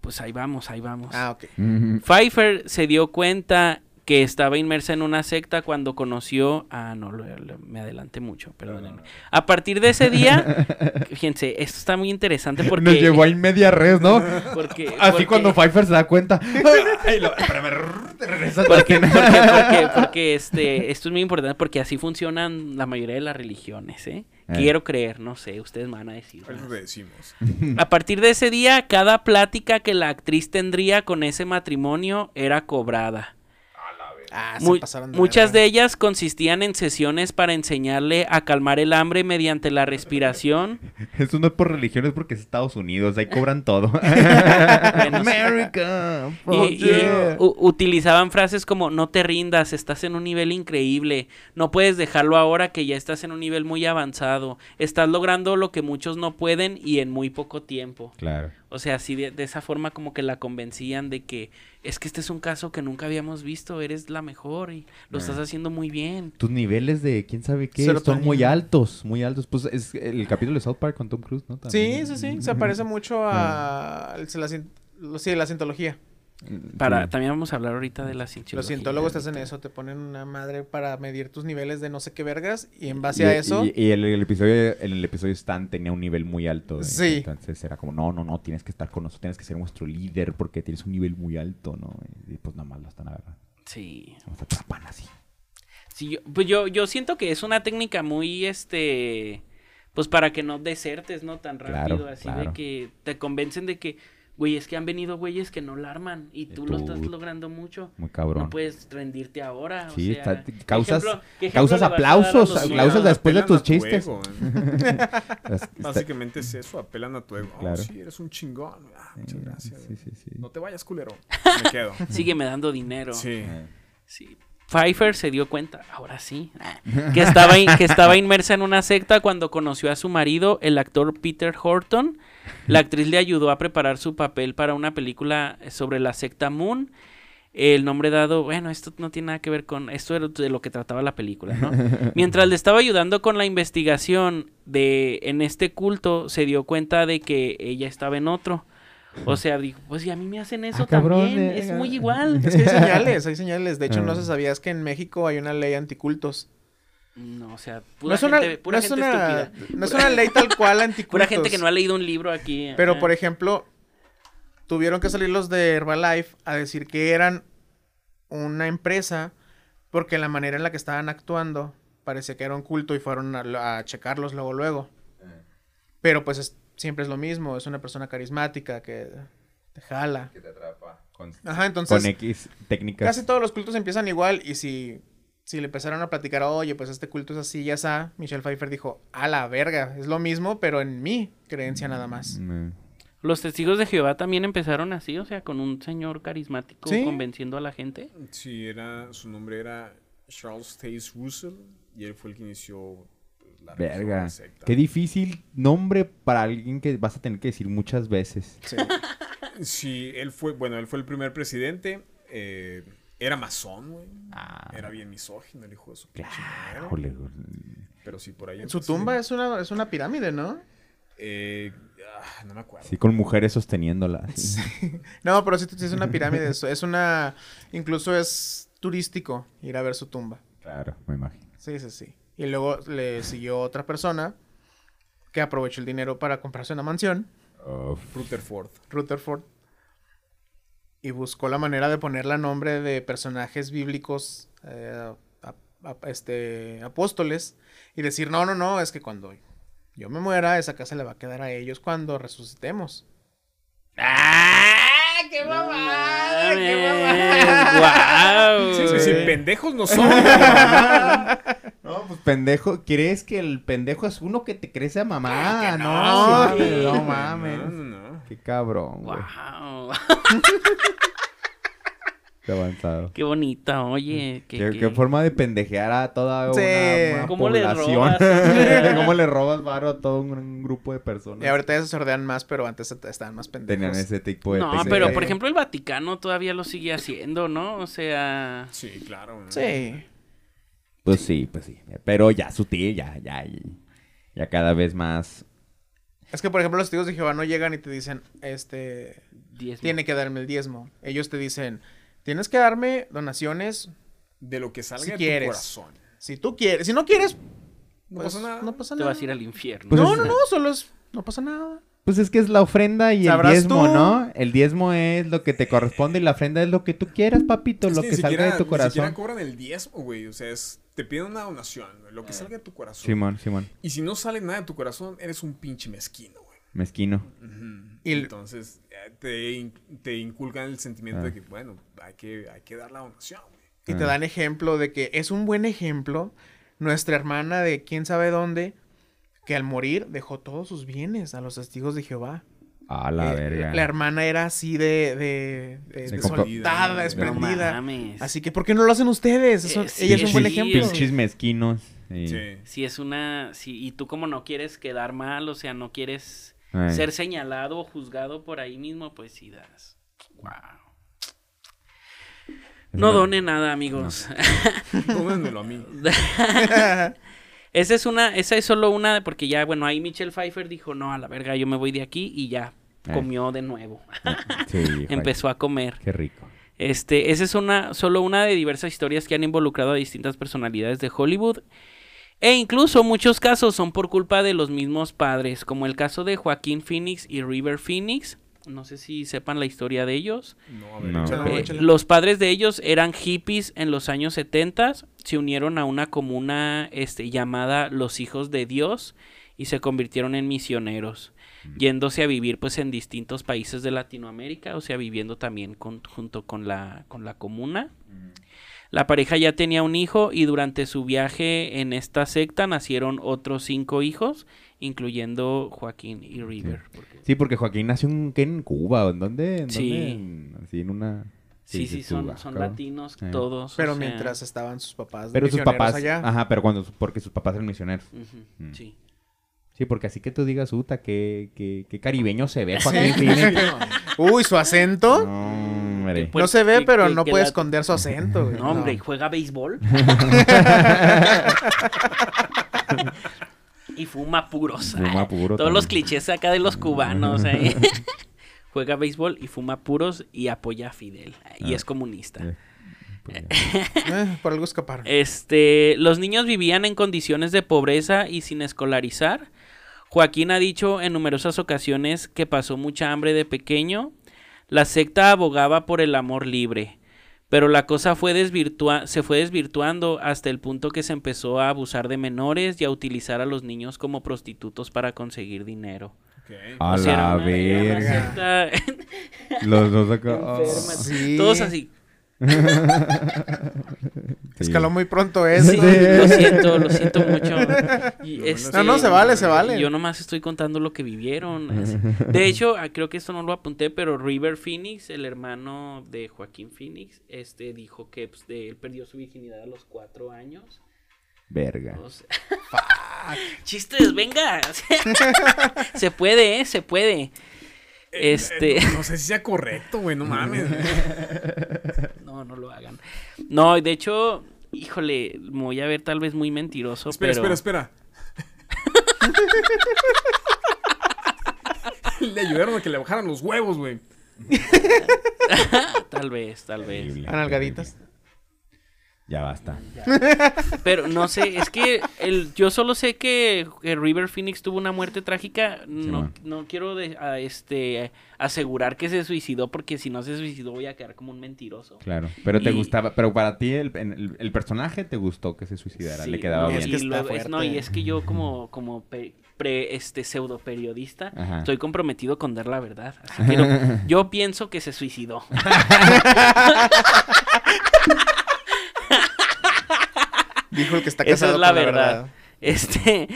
Pues ahí vamos, ahí vamos. Ah, ok. Pfeiffer se dio cuenta que estaba inmersa en una secta cuando conoció... Ah, no, lo- lo- me adelanté mucho, perdónenme. A partir de ese día, fíjense, esto está muy interesante porque... Nos llevó ahí media res, ¿no? porque- Así porque- cuando Pfeiffer se da cuenta. Ay, lo-. Porque, porque, porque, este, esto es muy importante porque así funcionan la mayoría de las religiones, ¿eh? Eh. Quiero creer, no sé, ustedes me van a decir. Es lo más. que decimos. A partir de ese día, cada plática que la actriz tendría con ese matrimonio era cobrada. Ah, se Mu- pasaron de muchas verga. de ellas consistían en sesiones para enseñarle a calmar el hambre mediante la respiración. Eso no es por religión, es porque es Estados Unidos. Ahí cobran todo. America. Y, fuck y yeah. u- utilizaban frases como no te rindas, estás en un nivel increíble, no puedes dejarlo ahora que ya estás en un nivel muy avanzado, estás logrando lo que muchos no pueden y en muy poco tiempo. Claro. O sea, así de, de esa forma como que la convencían de que es que este es un caso que nunca habíamos visto, eres la mejor y lo Ah. estás haciendo muy bien. Tus niveles de quién sabe qué son muy altos, muy altos. Pues es el capítulo de South Park con Tom Cruise, ¿no? Sí, También. sí, sí. Se parece mucho a. el- la, sí, la cientología. Para, Sí. también vamos a hablar ahorita de la Los cientología. cientólogos te hacen eso, te ponen una madre para medir tus niveles de no sé qué vergas y en base Y- a eso. Y, y el, el episodio, en el episodio Stan tenía un nivel muy alto. de- Sí. Entonces era como, no, no, no, tienes que estar con nosotros, tienes que ser nuestro líder porque tienes un nivel muy alto, ¿no? Y pues nada más lo están agarrando. Sí. Nos atrapan así. Sí, yo, pues yo, yo siento que es una técnica muy, este, pues para que no desertes, ¿no? Tan Claro, rápido, así de que te convencen de que, güey, es que han venido güeyes que no la arman y tú, lo tú- estás logrando mucho. Muy cabrón. No puedes rendirte ahora. Sí, o sea, está- ¿qué causas- ejemplo- qué ejemplo causas aplausos, los aplausos después de tus a tu chistes. está- Básicamente es eso, apelan a tu ego. Oh, Claro. sí, eres un chingón. Ah, muchas gracias. Sí, sí, sí. No te vayas, culero. Me quedo. Sígueme dando dinero. Sí. Sí. Pfeiffer se dio cuenta, ahora sí, que estaba, in- que estaba inmersa en una secta cuando conoció a su marido, el actor Peter Horton. La actriz le ayudó a preparar su papel para una película sobre la secta Moon. El nombre dado, bueno, esto no tiene nada que ver con, esto era de lo que trataba la película, ¿no? Mientras le estaba ayudando con la investigación de en este culto, se dio cuenta de que ella estaba en otro. O sea, dijo, pues si a mí me hacen eso Ah, cabrón, también, eh, es eh, muy igual. Es que hay señales, hay señales. De hecho, no Ah. se sabías que en México hay una ley anticultos. No, o sea, No pura es una, gente, pura no es gente una, estúpida. no es una ley tal cual anticultos. Pura gente que no ha leído un libro aquí. Pero, por ejemplo, tuvieron que salir los de Herbalife a decir que eran una empresa porque la manera en la que estaban actuando parecía que era un culto y fueron a, a checarlos luego, luego. Pero pues es- siempre es lo mismo, es una persona carismática que te jala. Que te atrapa. Con, Ajá, entonces con X técnicas. casi todos los cultos empiezan igual y si, si le empezaron a platicar, oye, pues este culto es así, ya está, Michelle Pfeiffer dijo, a la verga, es lo mismo, pero en mi creencia nada más. Mm, Los testigos de Jehová también empezaron así, o sea, con un señor carismático Sí. convenciendo a la gente. Sí, era, su nombre era Charles Taze Russell y él fue el que inició pues, la Verga. secta. Qué difícil nombre para alguien que vas a tener que decir muchas veces. Sí. Sí, él fue, bueno, él fue el primer presidente. eh, era masón, güey. Ah, Era bien misógino el hijo de su claro. jole, Pero sí, por ahí. Su empecé. tumba es una, es una pirámide, ¿no? Eh, ah, no me acuerdo. Sí, con mujeres sosteniéndola. No, pero sí, sí es una pirámide. Es, es una. Incluso es turístico ir a ver su tumba. Claro, me imagino. Sí, sí, sí. Y luego le siguió otra persona que aprovechó el dinero para comprarse una mansión. Rutherford. Rutherford. Y buscó la manera de ponerle nombre de personajes bíblicos, eh, a- a- este, apóstoles, y decir, no, no, no, es que cuando yo me muera, esa casa le va a quedar a ellos cuando resucitemos. ¡Ah! ¡Qué mamada! ¡Qué mamada! Sí, sí, Sí. sí, pendejos no son. Pendejo, ¿crees que el pendejo es uno que te crece a mamá? no, no, sí. no no, mames. no, no. Qué cabrón, güey. ¡Wow! Qué avanzado. ¡Qué bonita! Oye, Qué, qué, qué qué- forma de pendejear a toda Sí. una, una ¿Cómo le población. robas? ¿Cómo le robas varo a todo un, un grupo de personas? Y ahorita ya se sordean más, pero antes estaban más pendejos. Tenían ese tipo de No, pero por ejemplo el Vaticano todavía lo sigue haciendo, ¿no? O sea... Sí, claro. ¿no? Sí. Pues sí, pues sí. Pero ya sutil, ya, ya. Ya cada vez más. Es que, por ejemplo, los testigos de Jehová no llegan y te dicen, este, diezmo. tiene que darme el diezmo. Ellos te dicen, tienes que darme donaciones De lo que salga Si de quieres. tu corazón. si tú quieres. Si no quieres, No pues, pasa nada. No pasa Te nada. vas a ir al infierno. Pues no, es- no, no, solo es, no pasa nada. Pues es que es la ofrenda y el diezmo, tú. ¿no? El diezmo es lo que te corresponde y la ofrenda es lo que tú quieras, papito, Es lo que que, ni salga de tu Ni corazón. siquiera cobran el diezmo, güey. O sea, es, te piden una donación, güey, Lo que salga de tu corazón. Simón, Simón. Y si no sale nada de tu corazón, eres un pinche mezquino, güey. Mezquino. Y el- Entonces, te, in- te inculcan el sentimiento Ah. de que, bueno, hay que, hay que dar la donación, güey. Y te Ah. dan ejemplo de que es un buen ejemplo nuestra hermana de quién sabe dónde, que al morir dejó todos sus bienes a los testigos de Jehová. A la Eh, verga. La hermana era así de, de, de- soltada, No desprendida. Así que, ¿por qué no lo hacen ustedes? Eso- Eh, sí, ella es un buen sí, ejemplo. es- Pinches mezquinos. Sí. Sí. Si es una. Si, y tú, como no quieres quedar mal, o sea, no quieres Ay. ser señalado o juzgado por ahí mismo, pues sí das. Wow. No una- done nada, amigos. Tómenmelo a mí. Esa es una, esa es solo una, porque ya, bueno, ahí Michelle Pfeiffer dijo, no, a la verga, yo me voy de aquí y ya Eh. comió de nuevo. Sí. Empezó a comer. Qué rico. Este, esa es una, solo una de diversas historias que han involucrado a distintas personalidades de Hollywood. E incluso muchos casos son por culpa de los mismos padres, como el caso de Joaquín Phoenix y River Phoenix. No sé si sepan la historia de ellos. No, a ver, No. échale. No, Eh, échale. los padres de ellos eran hippies en los años 70, se unieron a una comuna este, llamada Los Hijos de Dios y se convirtieron en misioneros, yéndose a vivir pues en distintos países de Latinoamérica, o sea, viviendo también con- junto con la, con la comuna. La pareja ya tenía un hijo y durante su viaje en esta secta nacieron otros cinco hijos, incluyendo Joaquín y River. porque- Sí, porque Joaquín nació en, ¿qué, en Cuba. ¿o ¿En dónde? ¿En Sí. dónde? En- así en una... Sí, sí, son, latinos Eh. todos. o Pero sea, mientras estaban sus papás Pero sus papás... allá. Ajá, pero cuando... Porque sus papás eran misioneros. Mm. Sí. Sí, porque así que tú digas, Uta, qué, qué, qué caribeño se ve. Joaquín Phoenix. Uy, su acento. No, hombre. Pues, no se ve, que- pero que- no que puede la- esconder su acento. güey. No, hombre, ¿y juega béisbol. y fuma puros. Fuma puro Todos los clichés acá de los cubanos. ahí. juega béisbol y fuma puros y apoya a Fidel. Y Ah. es comunista. Eh, pues. Eh, por algo escaparon. Este, los niños vivían en condiciones de pobreza y sin escolarizar. Joaquín ha dicho en numerosas ocasiones que pasó mucha hambre de pequeño. La secta abogaba por el amor libre, pero la cosa fue desvirtua- se fue desvirtuando hasta el punto que se empezó a abusar de menores y a utilizar a los niños como prostitutos para conseguir dinero. A O sea, era la verga. secta Los dos acá. Sí. Todos así. Sí. Escaló muy pronto eso. Sí, lo siento, lo siento mucho. Y, este, No, no, se vale, se vale. Yo nomás estoy contando lo que vivieron. De hecho, ah, creo que esto no lo apunté, pero River Phoenix, el hermano de Joaquín Phoenix, este dijo que pues, de- él perdió su virginidad a los cuatro años. Verga. O sea, Chistes, venga. se puede, ¿eh? Se puede. Este. Eh, no, no sé si sea correcto, güey, no mames. No, no lo hagan. No, de hecho, híjole, me voy a ver tal vez muy mentiroso, espera, pero... espera, espera. le ayudaron a que le bajaran los huevos, güey. Tal vez, tal vez. Analgaditas. Ya basta. Pero no sé, es que el, yo solo sé que, que River Phoenix tuvo una muerte trágica. No, no quiero de- a, este, asegurar que se suicidó, porque si no se suicidó voy a quedar como un mentiroso. Claro. Pero te Y- gustaba. Pero para ti, el, en- el, el personaje te gustó que se suicidara. Sí, Le quedaba no, bien. Es y que luego- es- no, y es que yo como, como pe- pre, este, pseudo periodista Ajá. estoy comprometido con dar la verdad. Así que no- yo pienso que se suicidó. Dijo el que está Esa casado es la con verdad. Este,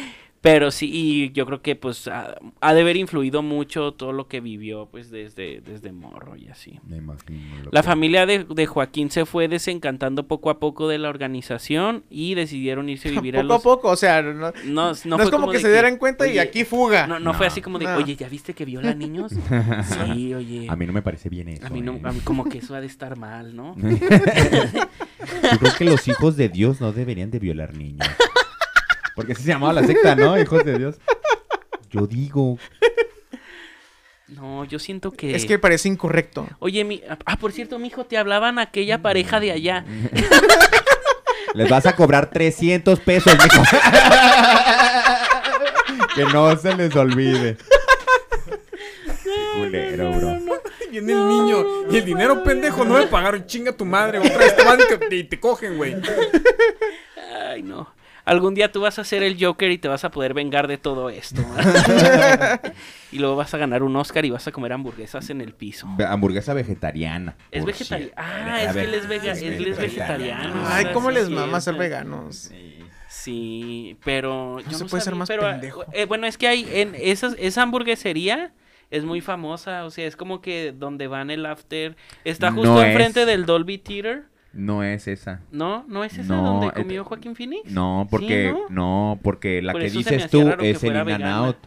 pero sí, y yo creo que pues ha, ha de haber influido mucho todo lo que vivió pues desde, desde morro y así. Me imagino. lo La que- familia de, de Joaquín se fue desencantando poco a poco de la organización y decidieron irse a vivir a Poco los... a poco, o sea, no, no, No, no es fue como que se dieran cuenta y aquí fuga. No, no, fue así como de, oye, ¿ya viste que viola niños? sí, oye. A mí no me parece bien eso. A mí no, ¿eh? a mí como que eso ha de estar mal, ¿no? Yo creo que los hijos de Dios no deberían de violar niños. Porque así se llamaba la secta, ¿no? Hijos de Dios. Yo digo. No, yo siento que... Es que parece incorrecto. Oye, mi... Ah, por cierto, mijo, te hablaban aquella pareja de allá. Les vas a cobrar 300 pesos, mijo. que no se les olvide. Qué culero, bro. Viene el niño. Y el dinero, pendejo, no me pagaron. Chinga tu madre. Otra vez te van y te, y te cogen, güey. Ay, no. Algún día tú vas a ser el Joker y te vas a poder vengar de todo esto. y luego vas a ganar un Oscar y vas a comer hamburguesas en el piso. Hamburguesa vegetariana. Es cierto. Ah, es que él es, vega- es él es vegetariano. Ay, ¿cómo les mama ser veganos? Sí. Sí, pero yo se no puede ser más pero, pendejo. eh, bueno, es que hay en esas, esa hamburguesería es muy famosa, o sea, es como que donde van el after está justo No enfrente es. del Dolby Theater. No es esa. ¿No? ¿No es esa No, donde comió Joaquín Phoenix? No, porque ¿no? no, porque la Por que dices tú es el In and. Out.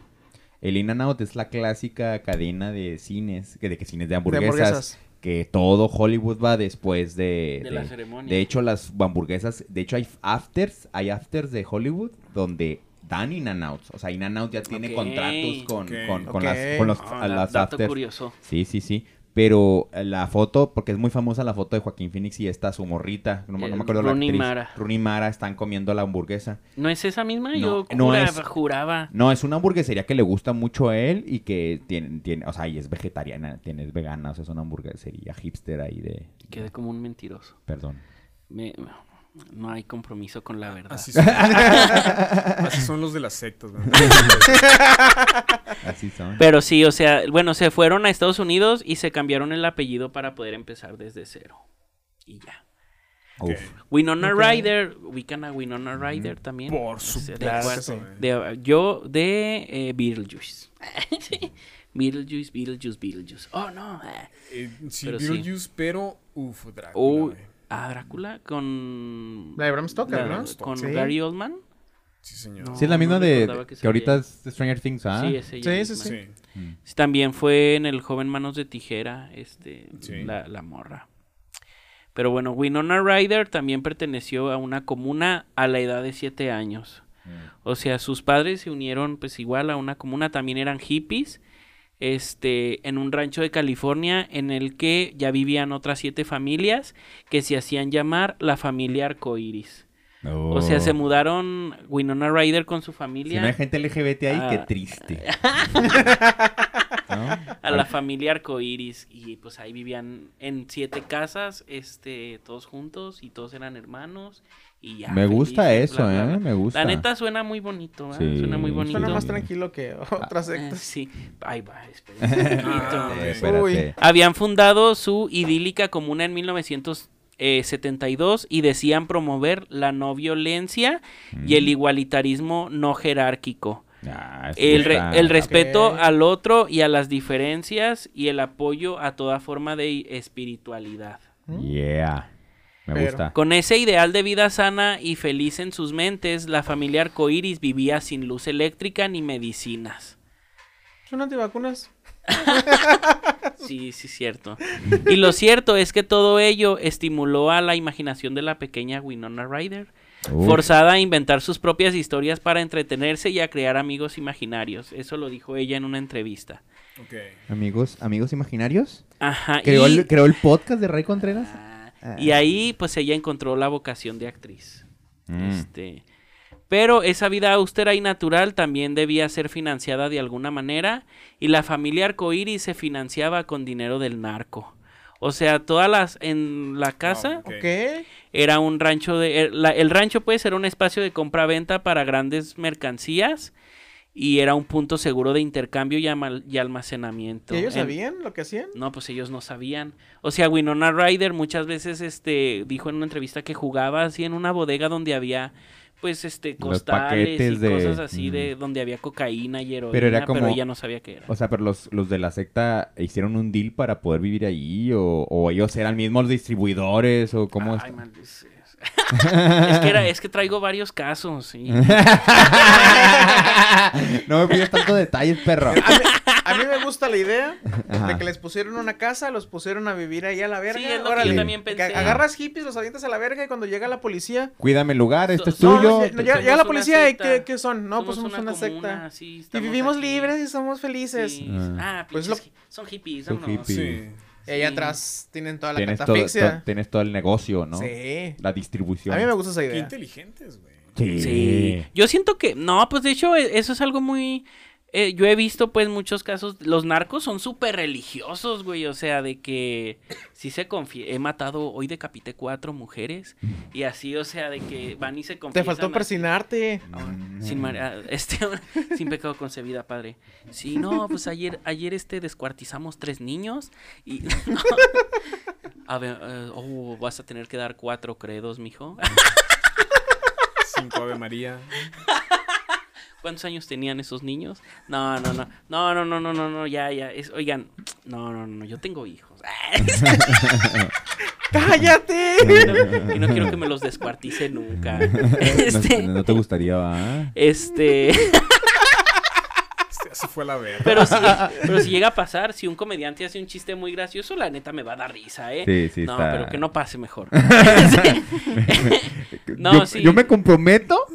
El In and Out es la clásica cadena de cines, que de que cines de De hamburguesas, que todo Hollywood va después de, De la ceremonia. De hecho las hamburguesas, de hecho hay afters, hay afters de Hollywood donde dan In and Outs, o sea, In and Out ya tiene contratos con, con, con las, con los, Ah, a da- las dato afters. curioso. Sí, sí, sí. Pero eh, la foto, porque es muy famosa la foto de Joaquín Phoenix y esta su morrita, no, me- no me acuerdo la Rooney actriz. Mara. Rooney Mara están comiendo la hamburguesa. ¿No es esa misma? No, Yo no juraba, es. juraba. No, es una hamburguesería que le gusta mucho a él y que tiene, tiene o sea, y es vegetariana, tiene, es vegana, o sea, es una hamburguesería hipster ahí de... Quedé como un mentiroso. Perdón. Me- no hay compromiso con la verdad. Así son. Así son los de las sectas. Así son. Pero sí, o sea, bueno, se fueron a Estados Unidos y se cambiaron el apellido para poder empezar desde cero. Y ya. Uf. Winona Ok. Ryder, ubican a Winona Ryder también. Por supuesto. de yo de eh, Beetlejuice. Beetlejuice, Beetlejuice, Beetlejuice. Oh, no. Eh, sí, Pero sí. Beetlejuice, pero uf, Drácula. Oh, ah, Drácula con... La de Bram Stoker, la- ¿no? Con Sí. Gary Oldman. Sí, señor. No. Sí, es la misma de, recordaba que que, ahorita es de Stranger Things, ¿ah? Sí, es ella Sí, sí, sí. Sí. Sí, También fue en El joven manos de tijera, este, Sí. la, la morra. Pero bueno, Winona Ryder también perteneció a una comuna a la edad de siete años. Mm. O sea, sus padres se unieron pues igual a una comuna, también eran hippies, este, en un rancho de California en el que ya vivían otras siete familias que se hacían llamar la familia arcoiris. O sea, se Oh. mudaron Winona Ryder con su Si familia. no hay gente LGBT ahí, qué Ah. triste. ¿No? a la familia arcoíris y pues ahí vivían en siete casas este todos juntos y todos eran hermanos y ya Me gusta felices, eso, bla, bla, ¿eh? bla. Me gusta. la neta suena muy bonito ¿eh? Sí, suena muy bonito Suena más tranquilo que otras Eh, sectas. sí va. Ah, Eh, espérate. Habían fundado su idílica comuna en 1972 y decían promover la no violencia y el igualitarismo no jerárquico Ah, el, re- el respeto al otro y a las diferencias y el apoyo a toda forma de espiritualidad. Yeah. Me Pero- gusta. Con ese ideal de vida sana y feliz en sus mentes, la familia Arcoiris vivía sin luz eléctrica ni medicinas. ¿Son antivacunas? Sí, sí, cierto. Y lo cierto es que todo ello estimuló a la imaginación de la pequeña Winona Ryder, Uf. forzada a inventar sus propias historias para entretenerse y a crear amigos imaginarios. Eso lo dijo ella en una entrevista. Amigos, amigos imaginarios. Ajá. Creó, y- el, creó el podcast de Ray Contreras. Ah, Y ahí pues ella encontró la vocación de actriz. Mm. Este, pero esa vida austera y natural también debía ser financiada de alguna manera y la familia Arcoíris se financiaba con dinero del narco. O sea, todas las en la casa Ok. Era un rancho de er- la- el rancho pues era un espacio de compra-venta para grandes mercancías y era un punto seguro de intercambio y, y almacenamiento. ¿Y ellos En- sabían lo que hacían? no, pues ellos no sabían. O sea, Winona Ryder muchas veces este dijo en una entrevista que jugaba así en una bodega donde había pues este costales y de- cosas así mm. de donde había cocaína y heroína, Pero pero, era como- ella no sabía qué era. O sea, pero los, los de la secta hicieron un deal para poder vivir ahí o, o ellos eran mismos distribuidores o cómo Ay, es. Es que era, es que traigo varios casos y no me pides tanto detalles, perro. A mí, a mí me gusta la idea Ajá. de que les pusieron una casa, los pusieron a vivir ahí a la verga. Sí, es lo que Órale. yo también Que pensé. agarras hippies, los avientas a la verga y cuando llega la policía... Cuídame el lugar, este es So- No, tuyo. no, lle- no, llega, la policía y. ¿qué, qué son? No, pues somos una, secta. sí, Y vivimos aquí. libres y somos felices. Sí. Ah. Ah, Pues lo- son hippies, Son hippies. Sí. Y ahí atrás tienen toda la tienes, todo, catafixia. to- tienes todo el negocio, ¿no? Sí. La distribución. A mí me gusta esa Qué idea. inteligentes, güey. Sí. Sí. Yo siento que, no, pues de hecho e- eso es algo muy eh, yo he visto pues muchos casos, los narcos son súper religiosos, güey, o sea, de que sí se confía, he matado, hoy decapité cuatro mujeres y así, o sea, de que van y se Te confiesan. faltó así. persinarte. Sin, mar- ah, este, sin pecado concebida, padre. Sí, no, pues ayer, ayer este descuartizamos tres niños y... no. A ver, eh, oh, vas a tener que dar cuatro credos, mijo. Cinco Ave María. ¿Cuántos años tenían esos niños? No, no, no. No, no, no, no, no, no, ya, ya. Es, oigan, no, no, no, yo tengo hijos. ¡Cállate! Y no, y no quiero que me los descuartice nunca. Este, No, no te gustaría, ¿va? este, así fue la verga. pero si, pero si llega a pasar, si un comediante hace un chiste muy gracioso, la neta me va a dar risa, ¿eh? Sí, sí, No, está- pero que no pase mejor. yo, No, sí. yo me comprometo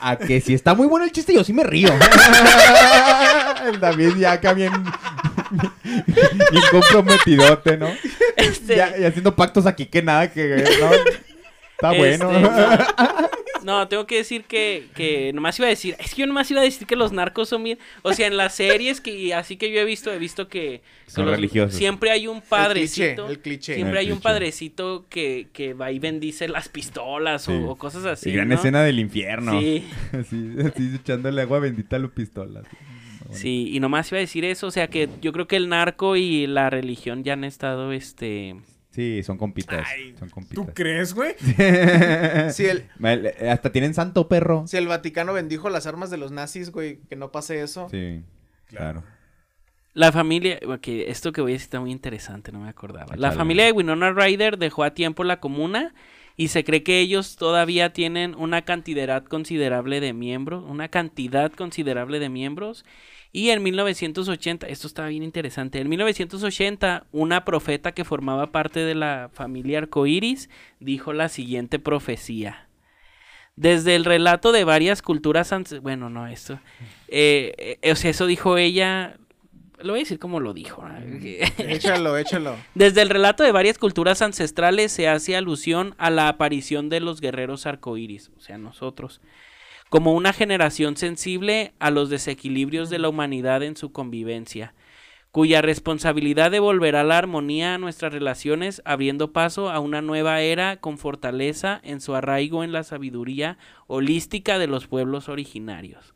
a que si está muy bueno el chiste, yo sí me río. el David ya acá bien, bien comprometidote, ¿no? Este, Ya, y haciendo pactos aquí que nada, que no, está bueno. Este, no, no, tengo que decir que, que nomás iba a decir, es que yo nomás iba a decir que los narcos son bien, o sea, en las series que así que yo he visto, he visto que, que Son los- religiosos. Siempre hay un padrecito, el cliché. siempre El hay un padrecito que, que va y bendice las pistolas o- Sí. o, cosas así. y gran ¿no? escena del infierno. Sí. Así, así echándole agua bendita a la pistola. Sí, y nomás iba a decir eso, o sea que yo creo que el narco y la religión ya han estado, este... Sí, son compitas. Ay, son ¿Tú crees, güey? Si el, Hasta tienen santo perro. si el Vaticano bendijo las armas de los nazis, güey, que no pase eso. Sí, claro. La familia, que esto que voy a decir está muy interesante, no me acordaba. La familia de Winona Ryder dejó a tiempo la comuna y se cree que ellos todavía tienen una cantidad considerable de miembros, una cantidad considerable de miembros. Y en 1980, esto está bien interesante, en 1980 una profeta que formaba parte de la familia arcoíris dijo la siguiente profecía. Desde el relato de varias culturas, bueno, no, esto, eh, eh, o sea, eso dijo ella, lo voy a decir como lo dijo. ¿no? Échalo, échalo. Desde el relato de varias culturas ancestrales se hace alusión a la aparición de los guerreros arcoíris, o sea, nosotros, como una generación sensible a los desequilibrios de la humanidad en su convivencia, cuya responsabilidad devolverá la armonía a nuestras relaciones, abriendo paso a una nueva era con fortaleza en su arraigo en la sabiduría holística de los pueblos originarios.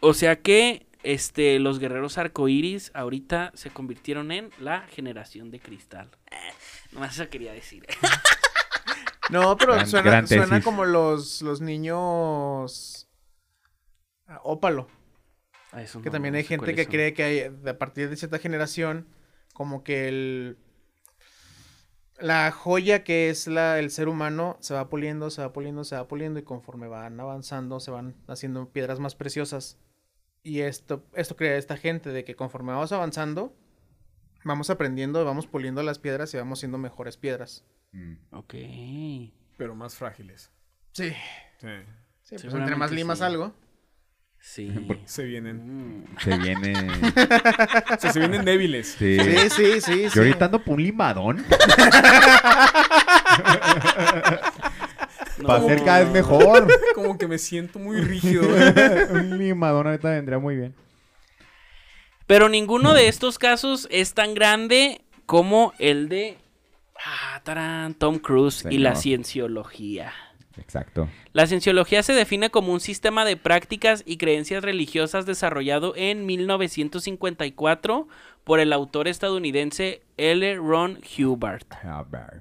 O sea que este, los guerreros arcoíris ahorita se convirtieron en la generación de cristal. Eh, nomás eso quería decir. No, pero Gran- suena, gran suena como los, los niños. ah, Ópalo. Ah, eso Que no- también hay gente que son. cree que hay, a partir de cierta generación, como que el. La joya que es la, el ser humano se va puliendo, se va puliendo, se va puliendo y conforme van avanzando se van haciendo piedras más preciosas. Y esto, esto crea esta gente de que conforme vamos avanzando, vamos aprendiendo, vamos puliendo las piedras y vamos siendo mejores piedras. Mm. Ok. Pero más frágiles. Sí. Sí. Sí, pues entre más limas sí. algo. Sí. Se vienen. Mm. Se viene. O sea, se vienen débiles. Sí. Sí, sí, sí. Yo sí. ahorita ando por un limadón. No, Para ser cada vez mejor. Como que me siento muy rígido. un limadón ahorita vendría muy bien. Pero ninguno de estos casos es tan grande como el de ah, tarán, Tom Cruise y la cienciología. Exacto. La cienciología se define como un sistema de prácticas y creencias religiosas desarrollado en 1954 por el autor estadounidense L. Ron Hubbard. Hubbard.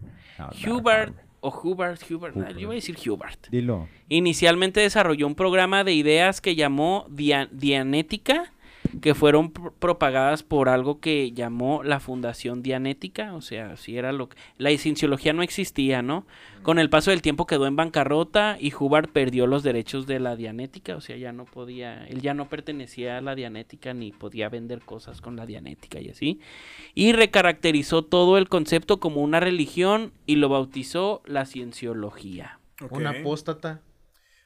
Hubbard o Hubbard, Hubbard, ah, Hubbard. yo voy a decir Hubbard. Dilo. Inicialmente desarrolló un programa de ideas que llamó Dia- Dianética, que fueron pro- propagadas por algo que llamó la Fundación Dianética, o sea, si era lo que... La cienciología no existía, ¿no? Con el paso del tiempo quedó en bancarrota y Hubbard perdió los derechos de la Dianética, o sea, ya no podía, él ya no pertenecía a la Dianética ni podía vender cosas con la Dianética y así. Y recaracterizó todo el concepto como una religión y lo bautizó la cienciología. Ok. Un apóstata.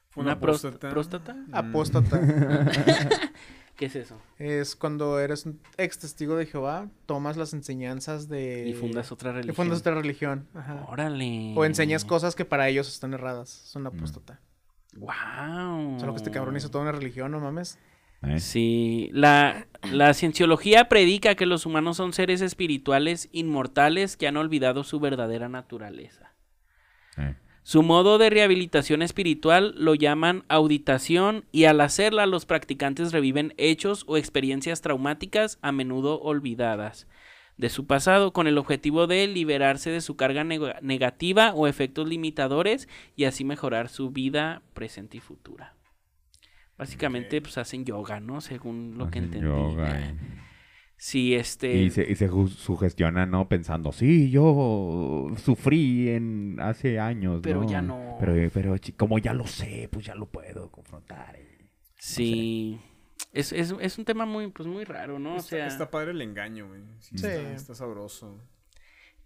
Fue ¿Una, una próstata. próstata? Apóstata. ¿Qué es eso? es cuando eres un ex testigo de Jehová, tomas las enseñanzas de... Y fundas otra Y religión. fundas otra religión. Ajá. Órale. O enseñas cosas que para ellos están erradas. Es una apóstata. Wow. Solo que este cabrón hizo toda una religión, no mames. ¿Eh? Sí, la, la cienciología predica que los humanos son seres espirituales inmortales que han olvidado su verdadera naturaleza. Eh. Su modo de rehabilitación espiritual lo llaman auditación y al hacerla los practicantes reviven hechos o experiencias traumáticas a menudo olvidadas de su pasado con el objetivo de liberarse de su carga neg- negativa o efectos limitadores y así mejorar su vida presente y futura. Básicamente pues hacen yoga, ¿no? Según lo que entendí. yoga, eh. Sí, este Y se, y se sugestiona, ¿no? Pensando, sí, yo sufrí en hace años, Pero ¿no? ya no. Pero, pero chi- como ya lo sé, pues ya lo puedo confrontar. eh. Sí. Es, es, es un tema muy, pues muy raro, ¿no? O está, sea, está padre el engaño, güey. Sí, Sí. Está, está sabroso.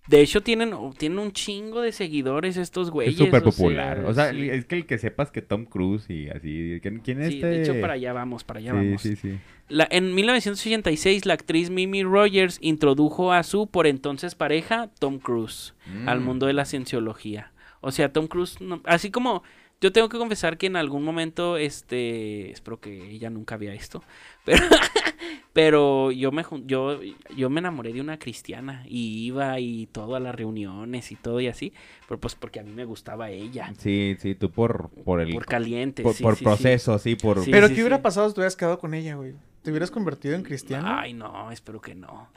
De hecho tienen, tienen un chingo de seguidores estos güeyes. es súper sea, popular. O sea, sí. es que el que sepas que Tom Cruise y así. ¿Quién, quién es Sí, este? de hecho para allá vamos, para allá sí, vamos. sí, sí. La- en 1986 la actriz Mimi Rogers introdujo a su por entonces pareja Tom Cruise al Mm. mundo de la cienciología. O sea, Tom Cruise, no- así como yo tengo que confesar que en algún momento, este, espero que ella nunca vea esto, pero, pero yo me yo, yo me enamoré de una cristiana y iba y todo a las reuniones y todo y así, pero pues porque a mí me gustaba ella, Sí, sí, tú por, por el. por caliente, por sí, por sí, proceso, sí, por. Sí, Pero sí, ¿qué hubiera pasado si te hubieras quedado con ella, güey? ¿Te hubieras convertido en cristiano? Ay, no, espero que no.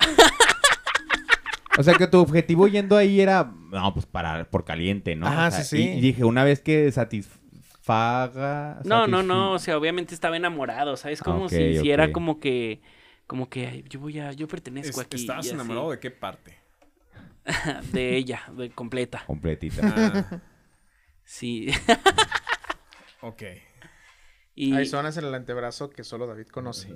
O sea, que tu objetivo yendo ahí era. No, pues para, por caliente, ¿no? O sea, sí, sí. Y, y dije, una vez que satisfaga. No, no, no, o sea, obviamente estaba enamorado, ¿sabes? Como Ok, si, si era como que, como que ay, yo voy a, yo pertenezco Es- aquí. ¿Estabas así. enamorado de qué parte? de ella, de completa. Completita. Ah, Sí. ok. y, Hay zonas en el antebrazo que solo David conoce.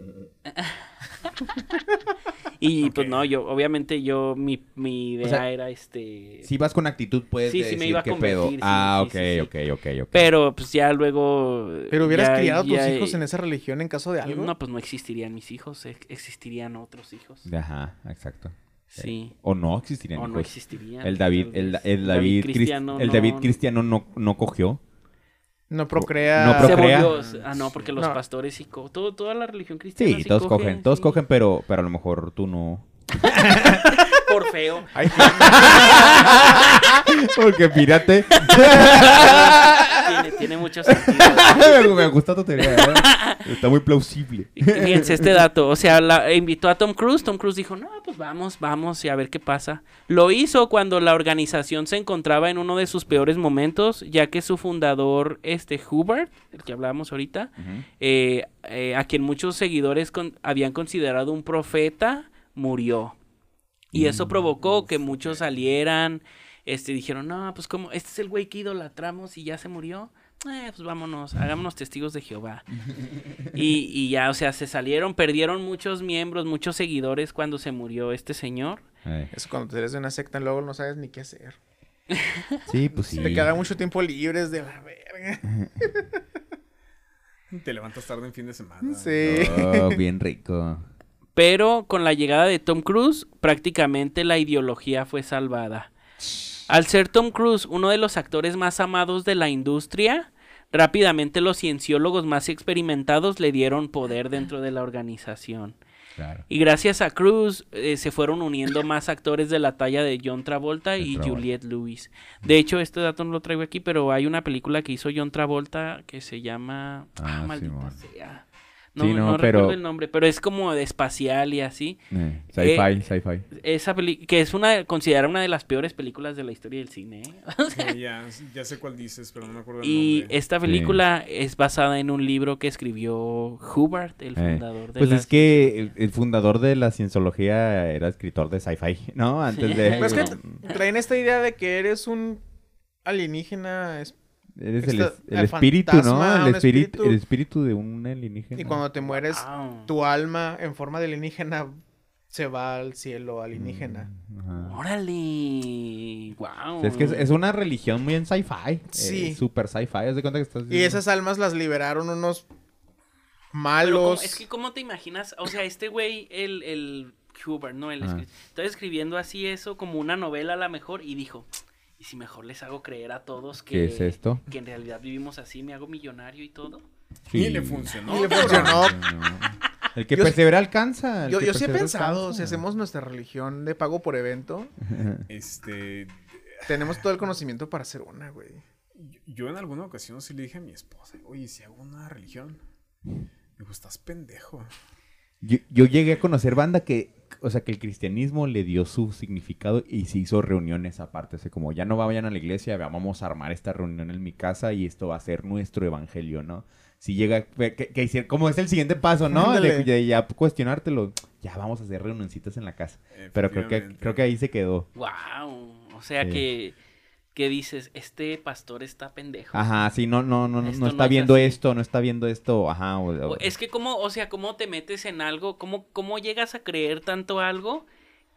y pues Ok. no, yo, obviamente yo, mi, mi idea sea, era este. Si vas con actitud, puedes Sí, sí me decir iba a qué pedo. sí, ah, sí, ok, sí, sí. ok, ok, ok. Pero pues ya luego. Pero hubieras ya- criado a tus ya- hijos en esa religión en caso de algo. No, pues no existirían mis hijos, ex- existirían otros hijos. Ajá, exacto. Sí. O no existirían O no existirían. El David, el, el David, Cris- cristiano. el no- David cristiano no, no cogió. No procrea. No Se procrea. volvió- ah, no, porque los No. pastores co- todo, toda la religión cristiana. Sí, sí todos cogen, todos sí. cogen, pero, pero a lo mejor tú no. Por feo. Ay, Porque fíjate. tiene, mucho sentido. me gusta tu teoría. ¿eh? Está muy plausible. Y Fíjense este dato, o sea, la, invitó a Tom Cruise, Tom Cruise dijo, no, pues vamos, vamos y a ver qué pasa. Lo hizo cuando la organización se encontraba en uno de sus peores momentos, ya que su fundador, este Hubert, el que hablábamos ahorita, eh, eh, a quien muchos seguidores con- habían considerado un profeta, murió. Y eso provocó que muchos salieran, este, dijeron, no, pues como, este es el güey que idolatramos y ya se murió. Eh, pues vámonos, hagámonos testigos de Jehová. y, y ya, o sea, se salieron, perdieron muchos miembros, muchos seguidores cuando se murió este señor. Ay, Eso cuando eres de una secta luego no sabes ni qué hacer. Sí, pues sí. Te queda mucho tiempo libres de la verga. Te levantas tarde en fin de semana. Sí. Oh, bien rico. Pero con la llegada de Tom Cruise, prácticamente la ideología fue salvada. Al ser Tom Cruise uno de los actores más amados de la industria, rápidamente los cienciólogos más experimentados le dieron poder dentro de la organización. Claro. Y gracias a Cruise eh, se fueron uniendo más actores de la talla de John Travolta y Travolta. Juliette Lewis. De hecho, este dato no lo traigo aquí, pero hay una película que hizo John Travolta que se llama... Ah, Ah, maldita sea. No, Sí, no, no pero- recuerdo el nombre, pero es como de espacial y así. Eh, sci-fi, sci-fi. Esa peli que es una considerada una de las peores películas de la historia del cine. ¿eh? Sí, ya, ya sé cuál dices, pero no me acuerdo el y nombre. esta película es basada en un libro que escribió Hubert, el Eh, fundador de Pues la- es que el, el fundador de la cienciología era escritor de sci-fi, ¿no? Antes de... Pues es que traen esta idea de que eres un alienígena es- Eres el, esta- es- el el espíritu, ¿no? El espíritu, espíritu. el espíritu de un alienígena. y cuando te mueres Wow. tu alma en forma de alienígena se va al cielo alienígena. Ajá. Órale. Wow. Es que es, es una religión muy en sci-fi. Sí. eh, super sci-fi. Haz de cuenta que estás... Y esas almas las liberaron unos malos. ¿cómo- es que cómo te imaginas, o sea, este güey el el Hubert, no, el escri- estaba escribiendo así eso como una novela a la mejor y dijo, ¿y si mejor les hago creer a todos que ¿Qué es esto? que en realidad vivimos así, me hago millonario y todo? Y le funcionó. Y le funcionó. El que Yo- persevera alcanza. el Yo, que yo sí he pensado, alcanza. si hacemos nuestra religión de pago por evento, Este. tenemos todo el conocimiento para hacer una, güey. yo- Yo en alguna ocasión sí le dije a mi esposa, oye, si hago una religión. Me dijo, estás pendejo. Yo, yo llegué a conocer banda que, o sea, que el cristianismo le dio su significado y se hizo reuniones aparte. O sea, como ya no vayan a la iglesia, vamos a armar esta reunión en mi casa y esto va a ser nuestro evangelio, ¿no? Si llega, que, que como es el siguiente paso, ¿no? De, Ándale. de ya cuestionártelo, ya vamos a hacer reunioncitas en la casa. Pero creo que, creo que ahí se quedó. Wow. O sea Sí. que, que dices, este pastor está pendejo. Ajá, sí, no, no, no, no, Esto no está es viendo esto, no está viendo esto, ajá. o- o- Es que cómo, o sea, cómo te metes en algo, cómo, cómo llegas a creer tanto algo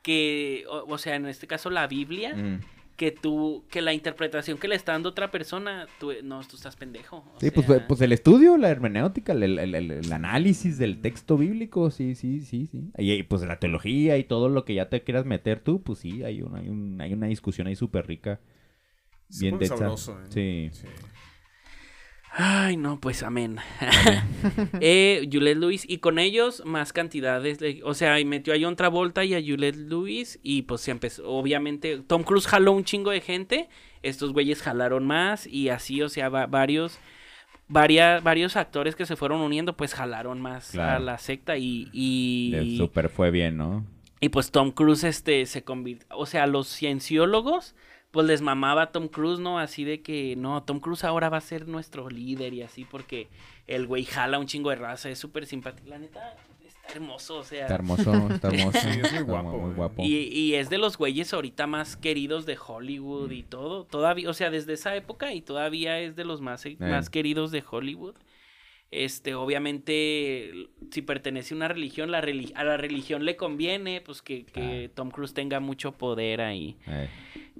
que, o, o sea, en este caso la Biblia, Mm. que tú, que la interpretación que le está dando otra persona, tú, no, tú estás pendejo. Sí, pues, sea, pues el estudio, la hermenéutica, el, el- el- el análisis del texto bíblico, sí, sí, sí, sí. Y, y, pues la teología y todo lo que ya te quieras meter tú, pues sí, hay una, hay un- hay una discusión ahí súper rica. Bien densa. sabroso, ¿eh? Sí. Ay, no, pues amén. eh, Juliette Lewis, y con ellos más cantidades, de- o sea, y metió a John Travolta y a Juliette Lewis, y pues se empezó, obviamente, Tom Cruise jaló un chingo de gente, estos güeyes jalaron más, y así, o sea, va- varios, varia- varios actores que se fueron uniendo, pues jalaron más a la secta, y, y, Súper fue bien, ¿no? y pues Tom Cruise, este, se convirtió, o sea, los cienciólogos, pues les mamaba a Tom Cruise, ¿no? Así de que, no, Tom Cruise ahora va a ser nuestro líder y así, porque el güey jala un chingo de raza, es súper simpático. La neta, está hermoso, o sea. Está hermoso, está hermoso. Sí, es muy guapo, Muy guapo. Y, y es de los güeyes ahorita más queridos de Hollywood y todo. Todavía, o sea, desde esa época y todavía es de los más, más queridos de Hollywood. Este, obviamente, si pertenece a una religión, la a la religión le conviene, pues que, que Tom Cruise tenga mucho poder ahí. Eh,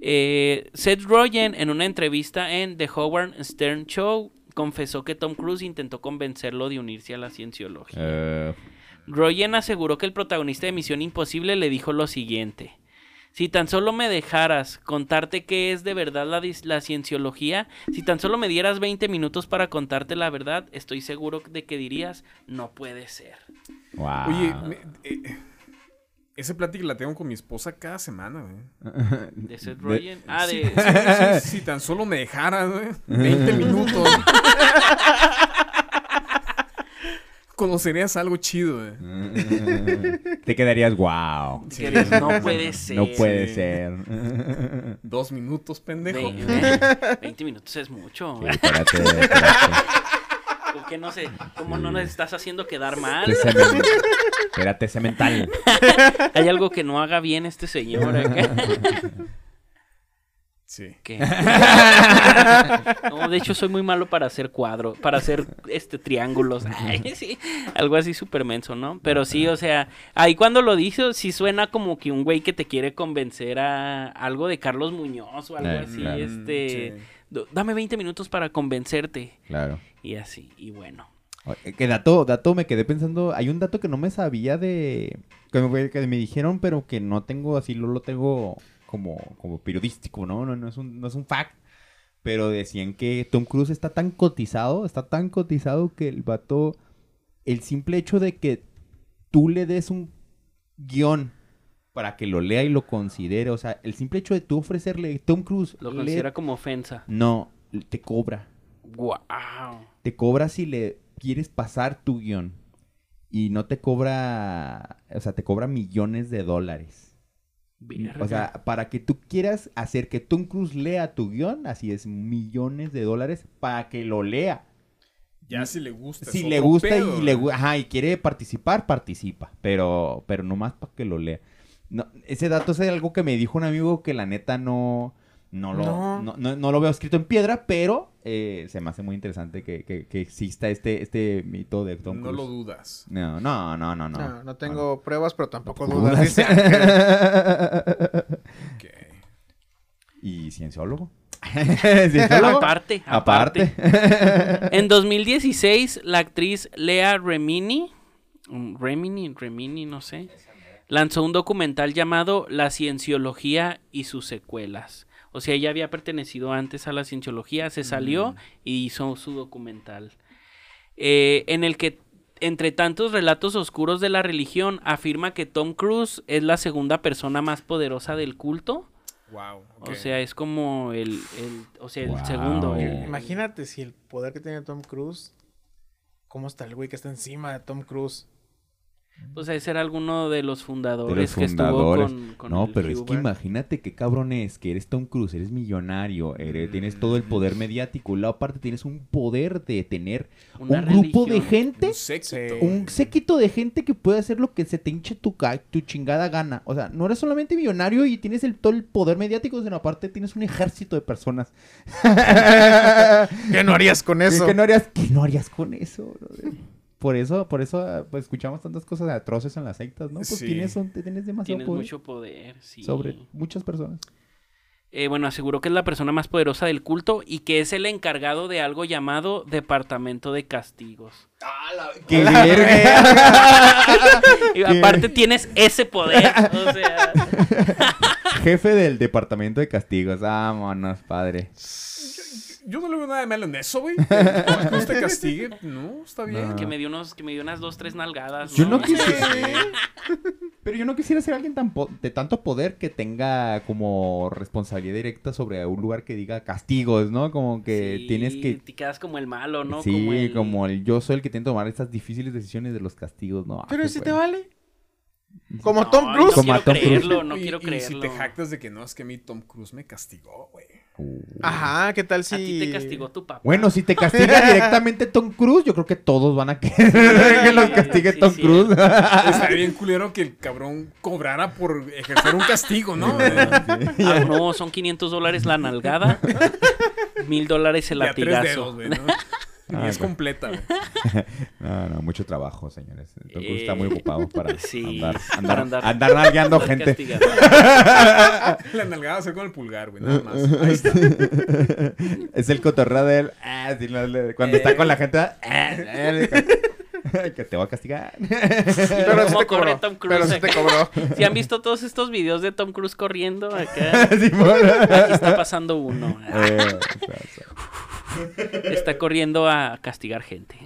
Eh, Seth Rogen, en una entrevista en The Howard Stern Show, confesó que Tom Cruise intentó convencerlo de unirse a la cienciología. eh, Rogen aseguró que el protagonista de Misión Imposible le dijo lo siguiente. Si tan solo me dejaras contarte qué es de verdad la, cienciología, si tan solo me dieras 20 minutos para contarte la verdad, estoy seguro de que dirías, no puede ser. wow. Oye, me- eh, esa plática la tengo con mi esposa cada semana, güey. De Seth De- Rogen. Ah, Sí, de... sí, sí, si tan solo me dejara, güey, 20 minutos. Conocerías algo chido, güey. Te quedarías wow. no puede ser. No puede Sí. ser. Dos minutos, pendejo. Ve- 20 minutos es mucho. Sí, espérate, espérate. ¿Por qué no sé? ¿Cómo no nos estás haciendo quedar mal? Espérate, cemental. Hay algo que no haga bien este señor acá. Sí. ¿Qué? No, de hecho soy muy malo para hacer cuadros, para hacer este triángulos. Ay, sí, algo así súper menso, ¿no? Pero sí, o sea, ahí cuando lo dice, sí suena como que un güey que te quiere convencer a algo de Carlos Muñoz o algo Eh, así, claro. este, Sí. "D- dame 20 minutos para convencerte Claro. y así, y bueno. Oye, Que dato, dato, me quedé pensando. Hay un dato que no me sabía de. Que me, que me dijeron, pero que no tengo así, no lo tengo como, como periodístico, ¿no? No, no, es un, no es un fact. Pero decían que Tom Cruise está tan cotizado, está tan cotizado que el vato. El simple hecho de que tú le des un guion para que lo lea y lo considere, o sea, el simple hecho de tú ofrecerle Tom Cruise. Lo considera como ofensa. No, te cobra Wow. te cobra si le quieres pasar tu guion. Y no te cobra, o sea, te cobra millones de dólares. O sea, para que tú quieras hacer que Tom Cruise lea tu guion, así es, millones de dólares para que lo lea. Ya si le gusta. Si le gusta pedo, y le ajá, y quiere participar, participa, pero pero nomás para que lo lea. No, ese dato es algo que me dijo un amigo que la neta no no lo, No. no. no- no lo veo escrito en piedra, pero eh, se me hace muy interesante que, que- que exista este, este mito de Tom No lo dudas. No, no, no, no, no. No, no tengo pruebas, pero tampoco dudas. dice. ¿Y cienciólogo? ¿Cienciólogo? Aparte, aparte. Aparte. En 2016, la actriz Lea Remini, mm, Remini, Remini, no sé, lanzó un documental llamado La Cienciología y sus secuelas. O sea, ella había pertenecido antes a la cienciología, se salió y hizo su documental. eh, en el que entre tantos relatos oscuros de la religión afirma que Tom Cruise es la segunda persona más poderosa del culto. Wow. O sea, es como el, el o sea, el Wow. segundo. el- Imagínate si el poder que tiene Tom Cruise. ¿Cómo está el güey que está encima de Tom Cruise? Pues ese era alguno de los fundadores De los que fundadores. estuvo con, con no, el pero es que imagínate qué cabrón es, que eres Tom Cruise, eres millonario, eres- tienes todo el poder mediático, y luego aparte tienes un poder de tener Una un grupo de gente, Un séquito. Sí. un séquito de gente que puede hacer lo que se te hinche tu, ca- tu chingada gana. O sea, no eres solamente millonario y tienes el, todo el poder mediático, sino aparte tienes un ejército de personas. ¿Qué no harías con eso? ¿Qué no harías, qué no harías con eso? brother? Por eso, por eso ah, pues, escuchamos tantas cosas atroces en las sectas, ¿no? Pues Sí. tienes, un- tienes demasiado Tienes poder mucho poder, sí. sobre muchas personas. Eh, bueno, aseguró que es la persona más poderosa del culto y que es el encargado de algo llamado Departamento de Castigos. ¡Qué Y aparte tienes ese poder. O sea, Jefe del departamento de castigos. Vámonos, padre. Yo no le veo nada de malo en eso, güey. Que Cruz te castigue. No, está bien. No. que me dio unos, que me dio unas dos, tres nalgadas. Yo no quisiera. Pero yo no quisiera ser alguien tan po- de tanto poder que tenga como responsabilidad directa sobre un lugar que diga castigos, ¿no? Como que Sí, tienes que. Te quedas como el malo, ¿no? sí, como el... el... yo soy el que tiene que tomar estas difíciles decisiones de los castigos, ¿no? Pero si te vale. Como No, Tom no Cruise. Como quiero Tom creerlo, no quiero y creerlo. si te jactas de que no, es que a mí Tom Cruise me castigó, güey. Uh. Ajá, ¿qué tal si. A ti te castigó tu papá. Bueno, si te castiga directamente Tom Cruise, yo creo que todos van a querer que los castigue sí, Tom sí. Cruise. Estaría bien culero que el cabrón cobrara por ejercer un castigo, ¿no? Ah, no, son 500 dólares la nalgada. Mil dólares el latigazo. dedos, güey, ¿no? Ni Ah, es güey. completa, güey. No, no, mucho trabajo, señores. Tom Cruise está Eh, muy ocupado para sí, andar, andar, andar- andar nalgueando gente. La nalgada se con el pulgar, güey, nada más. Ahí está. es el cotorreo de él. ah, sí, no, cuando está con la gente. ah, que te va a castigar. Pero sí ¿Cómo te cobró. Tom Cruise Pero sí te cobró. Si han visto todos estos videos de Tom Cruise corriendo acá, Simón. aquí está pasando uno. Eh, o sea, o sea. Está corriendo a castigar gente.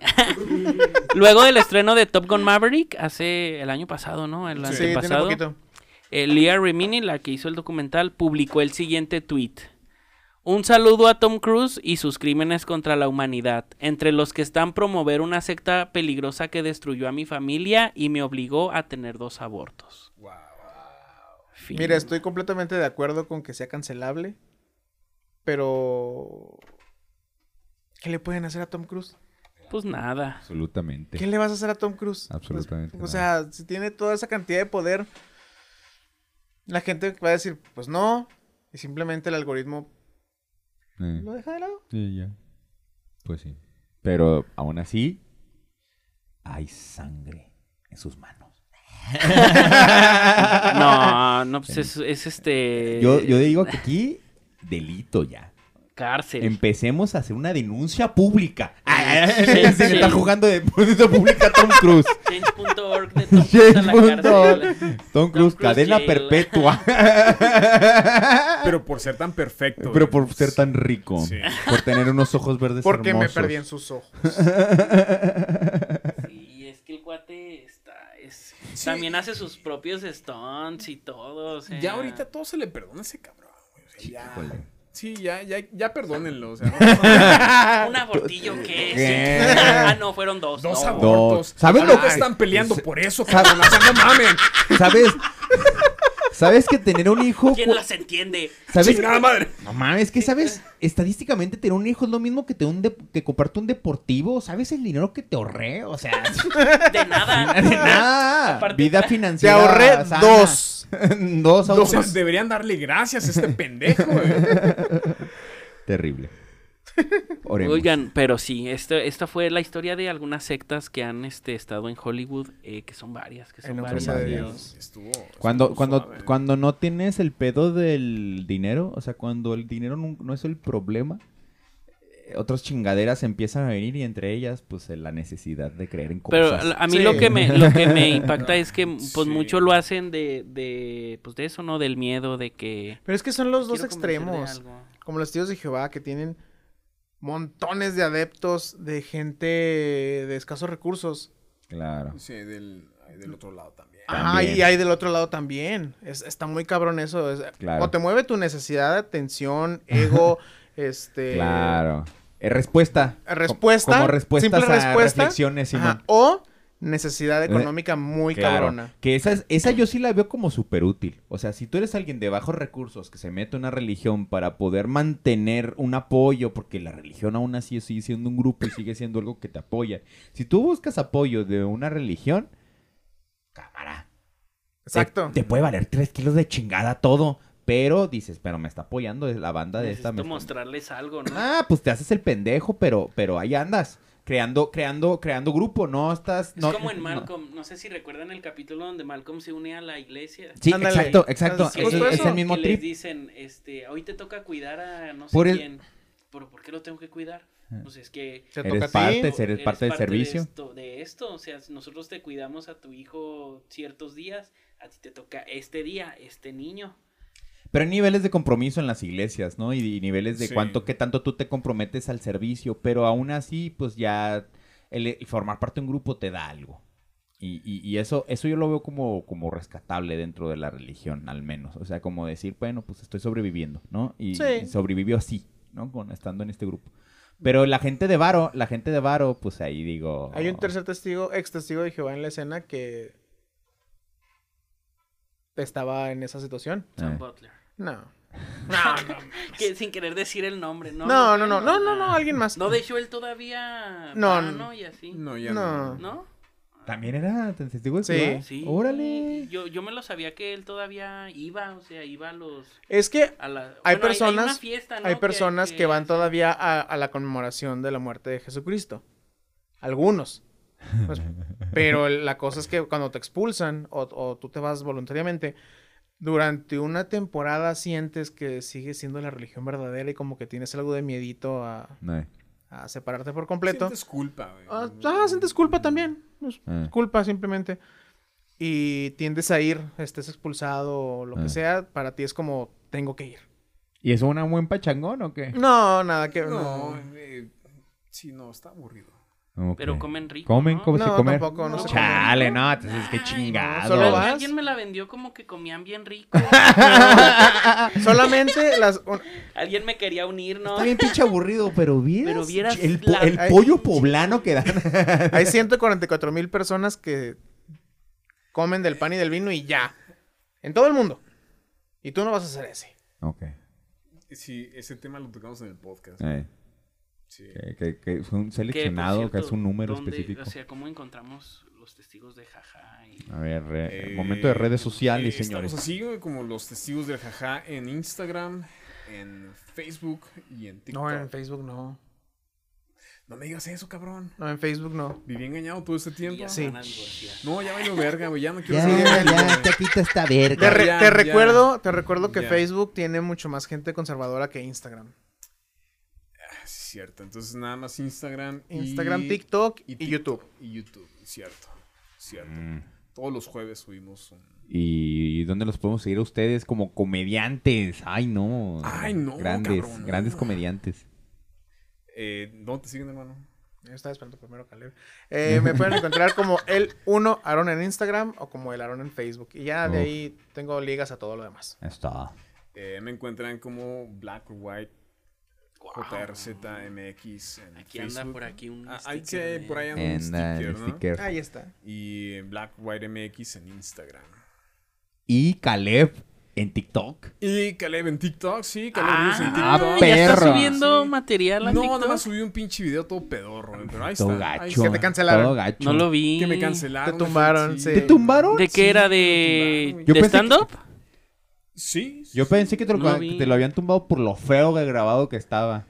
Luego del estreno de Top Gun Maverick, hace el año pasado, ¿no? El Sí, poquito. eh, Leah Remini, la que hizo el documental, publicó el siguiente tweet. Un saludo a Tom Cruise y sus crímenes contra la humanidad, entre los que están promover una secta peligrosa que destruyó a mi familia y me obligó a tener dos abortos. Fin. Mira, estoy completamente de acuerdo con que sea cancelable. Pero. ¿Qué le pueden hacer a Tom Cruise? Pues nada. Absolutamente. ¿Qué le vas a hacer a Tom Cruise? Absolutamente Pues, o sea, si tiene toda esa cantidad de poder, la gente va a decir, pues no. Y simplemente el algoritmo Eh, lo deja de lado. sí, ya. Pues sí. Pero aún así, hay sangre en sus manos. No, no, pues es, es este. Yo, yo digo que aquí, delito ya. Cárcel. Empecemos a hacer una denuncia pública. Sí, Se sí. le está jugando de denuncia pública a Tom Cruise. Change.org de Tom Cruise a la Change.org. cárcel. Tom Cruise, cadena perpetua. Pero por ser tan perfecto. Pero güey. por ser tan rico. Sí. Por tener unos ojos verdes Porque me hermosos. perdí en sus ojos. Sí, es que el cuate está. Es, Sí. También hace sus propios stunts y todo. o sea. Ya ahorita todo se le perdona a ese cabrón, güey. O sea, ya. Sí, ya, ya, ya perdónenlo. O sea, no- Un abortillo que ¿Qué? ah, no, fueron dos. dos no. abortos. ¿Sabes lo que- están peleando por eso, cabrón? O sea, no mamen. ¿Sabes? ¿Sabes que tener un hijo... ¿Quién las entiende? ¿Sabes? Chingada madre. No mames, que sabes, estadísticamente tener un hijo es lo mismo que tener un de- que comprarte un deportivo. ¿Sabes el dinero que te ahorré? O sea, De nada. de nada. Aparte- Vida Te financiera. ahorré sana. dos. dos O autos. sea, deberían darle gracias a este pendejo, güey. Terrible. Oremos. Oigan, pero sí, esto, esta fue la historia de algunas sectas que han este, estado en Hollywood, eh, que son varias, que son En varias. Estuvo. Cuando, estuvo cuando, suave. cuando no tienes el pedo del dinero, o sea, cuando el dinero no, no es el problema, otras chingaderas empiezan a venir y entre ellas, pues, eh, la necesidad de creer en Pero cosas. a mí Sí. lo que me lo que me impacta es que pues Sí. mucho lo hacen de, de pues de eso, ¿no? Del miedo de que Pero es que son los dos extremos. Como los tíos de Jehová que tienen montones de adeptos de gente de escasos recursos. Claro. Sí, del, hay del otro lado también. También. y hay del otro lado también. Es- está muy cabrón eso. es- Claro. O te mueve tu necesidad de atención, ego, este... Claro. Es respuesta. Respuesta, Como respuestas simple a respuesta. reflexiones, Ajá. O necesidad económica muy Claro. cabrona. Que esa, es- esa yo sí la veo como súper útil. O sea, si tú eres alguien de bajos recursos que se mete a una religión para poder mantener un apoyo, porque la religión aún así sigue siendo un grupo y sigue siendo algo que te apoya. Si tú buscas apoyo de una religión, cámara. te- Exacto. Te, puede valer tres kilos de chingada todo. Pero dices, pero me está apoyando la banda de esta. Necesito me- mostrarles algo, ¿no? Ah, pues te haces el pendejo, pero, pero ahí andas. Creando, creando, creando grupo, no estás. Es como en Malcolm, no sé si recuerdan el capítulo donde Malcolm se une a la iglesia. Sí, Ándale. exacto, exacto. Es el mismo que trip. les dicen, este, hoy te toca cuidar a no sé Por el- quién. ¿Pero por qué lo tengo que cuidar? Pues es que Eres toca ti. parte, eres parte del servicio. De esto, de esto, o sea, nosotros te cuidamos a tu hijo ciertos días, a ti te toca este día, este niño. Pero hay niveles de compromiso en las iglesias, ¿no? Y, y niveles de Sí. cuánto, qué tanto tú te comprometes al servicio. Pero aún así, pues ya el, el formar parte de un grupo te da algo. Y, y- y eso, eso yo lo veo como, como rescatable dentro de la religión, al menos. O sea, como decir, bueno, pues estoy sobreviviendo, ¿no? Y, Sí. y sobrevivió así, ¿no? Con, estando en este grupo. Pero la gente de Varo, la gente de Varo, pues ahí digo... Hay un tercer testigo, ex testigo de Jehová en la escena que estaba en esa situación. Eh. Butler. No. No, no. Que sin querer decir el nombre, ¿no? No, no, no, no, no, no, alguien más. No, de hecho él todavía No, no. ¿no? Y así. No, ya No. no. ¿No? ¿También era testigo de Sí. Sí. Órale. Yo, yo me lo sabía que él todavía iba, o sea, iba a los... Es que A la, Hay bueno, personas- una fiesta, ¿no? hay personas que, van todavía a, a la conmemoración de la muerte de Jesucristo. Algunos. Pues, pero la cosa es que cuando te expulsan o, o tú te vas voluntariamente, durante una temporada sientes que sigue siendo la religión verdadera y como que tienes algo de miedito a, No. a separarte por completo. Sientes culpa, güey. Ah, ah, sientes culpa también. Ah. Culpa simplemente. Y tiendes a ir, estés expulsado o lo Ah. que sea, para ti es como, tengo que ir. ¿Y es un buen pachangón o qué? No, nada que No, no. eh, sí, no, está aburrido. Pero comen rico, ¿Comen? ¿no? ¿Cómo se No, comer? tampoco, no se Chale, comen. no, entonces Ay, no, chingado. solo vas. Alguien me la vendió como que comían bien rico. Solamente las... Alguien me quería unir, ¿no? Está bien pinche aburrido, pero vieras, Pero vieras el, po- la- el Ay. pollo poblano que dan. Hay 144 mil personas que comen del pan y del vino y ya. En todo el mundo. Y tú no vas a hacer ese. ok. Sí, ese tema lo tocamos en el podcast. Eh, Sí. que, que- que es un Que, seleccionado, que cierto, es un número ¿dónde- específico. O sea, ¿cómo encontramos los testigos de jaja? Y... A ver, re- Eh, momento de redes sociales, eh, señores. Estamos así, como los testigos del jaja en Instagram, en Facebook y en TikTok. No, en Facebook no. No me digas eso, cabrón. No, en Facebook no. Viví engañado todo este tiempo. ya Sí. No, ya valió verga, güey. Ya no quiero Ya, ya, te quita esta Te, verga. re- ya, te ya. recuerdo, te recuerdo que Ya. Facebook tiene mucho más gente conservadora que Instagram. Sí, cierto. Entonces nada más Instagram. y- Instagram, TikTok y, TikTok YouTube. Y YouTube, cierto. Cierto. Mm. Todos los jueves subimos un... ¿Y dónde los podemos seguir a ustedes como comediantes? Ay, no. Ay, no, Grandes, cabrón, no. grandes comediantes. Eh, ¿Dónde te siguen, hermano? Yo estaba esperando primero, Caleb. Eh, me pueden encontrar como el 1 Aaron en Instagram o como el Aaron en Facebook. Y ya de Uf. ahí tengo ligas a todo lo demás. Está. Eh, me encuentran como Black or White JRZMX en Aquí anda Facebook. por aquí un Ah, hay sticker que por ahí anda un sticker, ¿no? sticker. Ahí está. Y Black White MX en Instagram. Y Caleb en TikTok. Y Caleb en TikTok, sí, Caleb Ah, en ah, TikTok. ya está perro. subiendo Sí. material a No, TikTok. nada más subí un pinche video todo pedorro, güey, pero ahí Todo está. ahí gacho. está. Que te cancelaron. Todo gacho. No lo vi. Que me cancelaron. Te tumbaron, sí. ¿Te tumbaron? ¿De qué Sí, era? ¿De, ¿de stand-up? Sí. sí, Yo sí. pensé que te lo, No lo que vi. te lo habían tumbado por lo feo que grabado que estaba.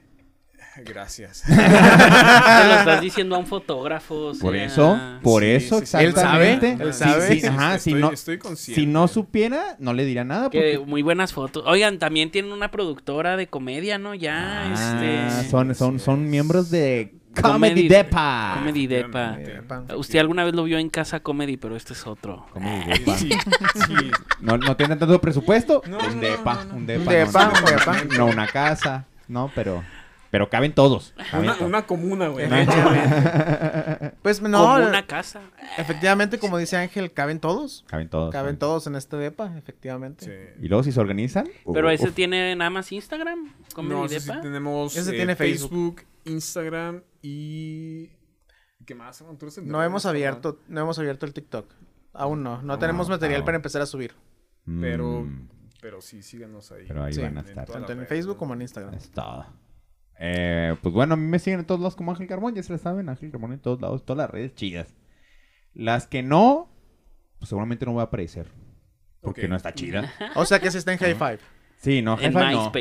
Gracias. Te lo estás diciendo a un fotógrafo. o Por eso, por Sí, eso, sí, sí. Él sabe, exactamente. él sabe. sí, ajá, si estoy, no, estoy consciente. si no supiera, no le diría nada. Que muy buenas fotos. Oigan, también tienen una productora de comedia, ¿no? Ya, Ah, este... son, son, son miembros de Comedy, Depa. Comedy Depa. Usted alguna vez lo vio en Casa Comedy, pero este es otro. Comedy Depa. Sí, sí. No, no tienen tanto presupuesto. No, un no, depa, no, no. un depa. Un depa, no, un depa. no una casa. No, pero Pero caben todos. caben Una, todos. una comuna, güey. Pues no, Como una casa. efectivamente, como dice Ángel, caben todos. Caben todos. Caben todos en este depa, efectivamente. Sí. Y luego si se organizan. Pero uf, ese tiene nada más Instagram. Comedy No, ese sí Depa. tenemos Ese eh, tiene Facebook. Facebook, Instagram y... ¿Qué más? No hemos abierto, no hemos abierto el TikTok. Aún no. No tenemos material ah. para empezar a subir. mm, Pero, pero sí, síganos ahí. Pero ahí Sí, van a en estar. Tanto en Facebook como en Instagram. Es todo. Eh, pues bueno, a mí me siguen en todos lados como Ángel Carbón, ya se la saben, Ángel Carbón en todos lados, todas las redes chidas. Las que no, pues seguramente no va a aparecer. Porque no está chida. O sea que si está en High Five. Sí, no, En jefa, no.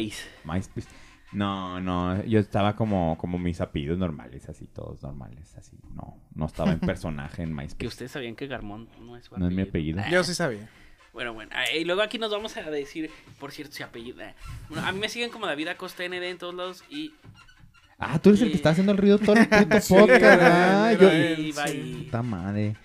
MySpace. No, no, yo estaba como, como mis apellidos normales, así, todos normales, así. No, no estaba en personaje en Que MySpace. ustedes sabían que Garmont no es su No es mi apellido. Yo sí sabía. Bueno, bueno. ah, Y luego aquí nos vamos a decir, por cierto, su apellido. ah. Bueno, a mí me siguen como David Acosta ND en todos lados y... Ah, tú eres el que está haciendo el ruido todo el puto podcast, Yo, sí. bye. Puta madre.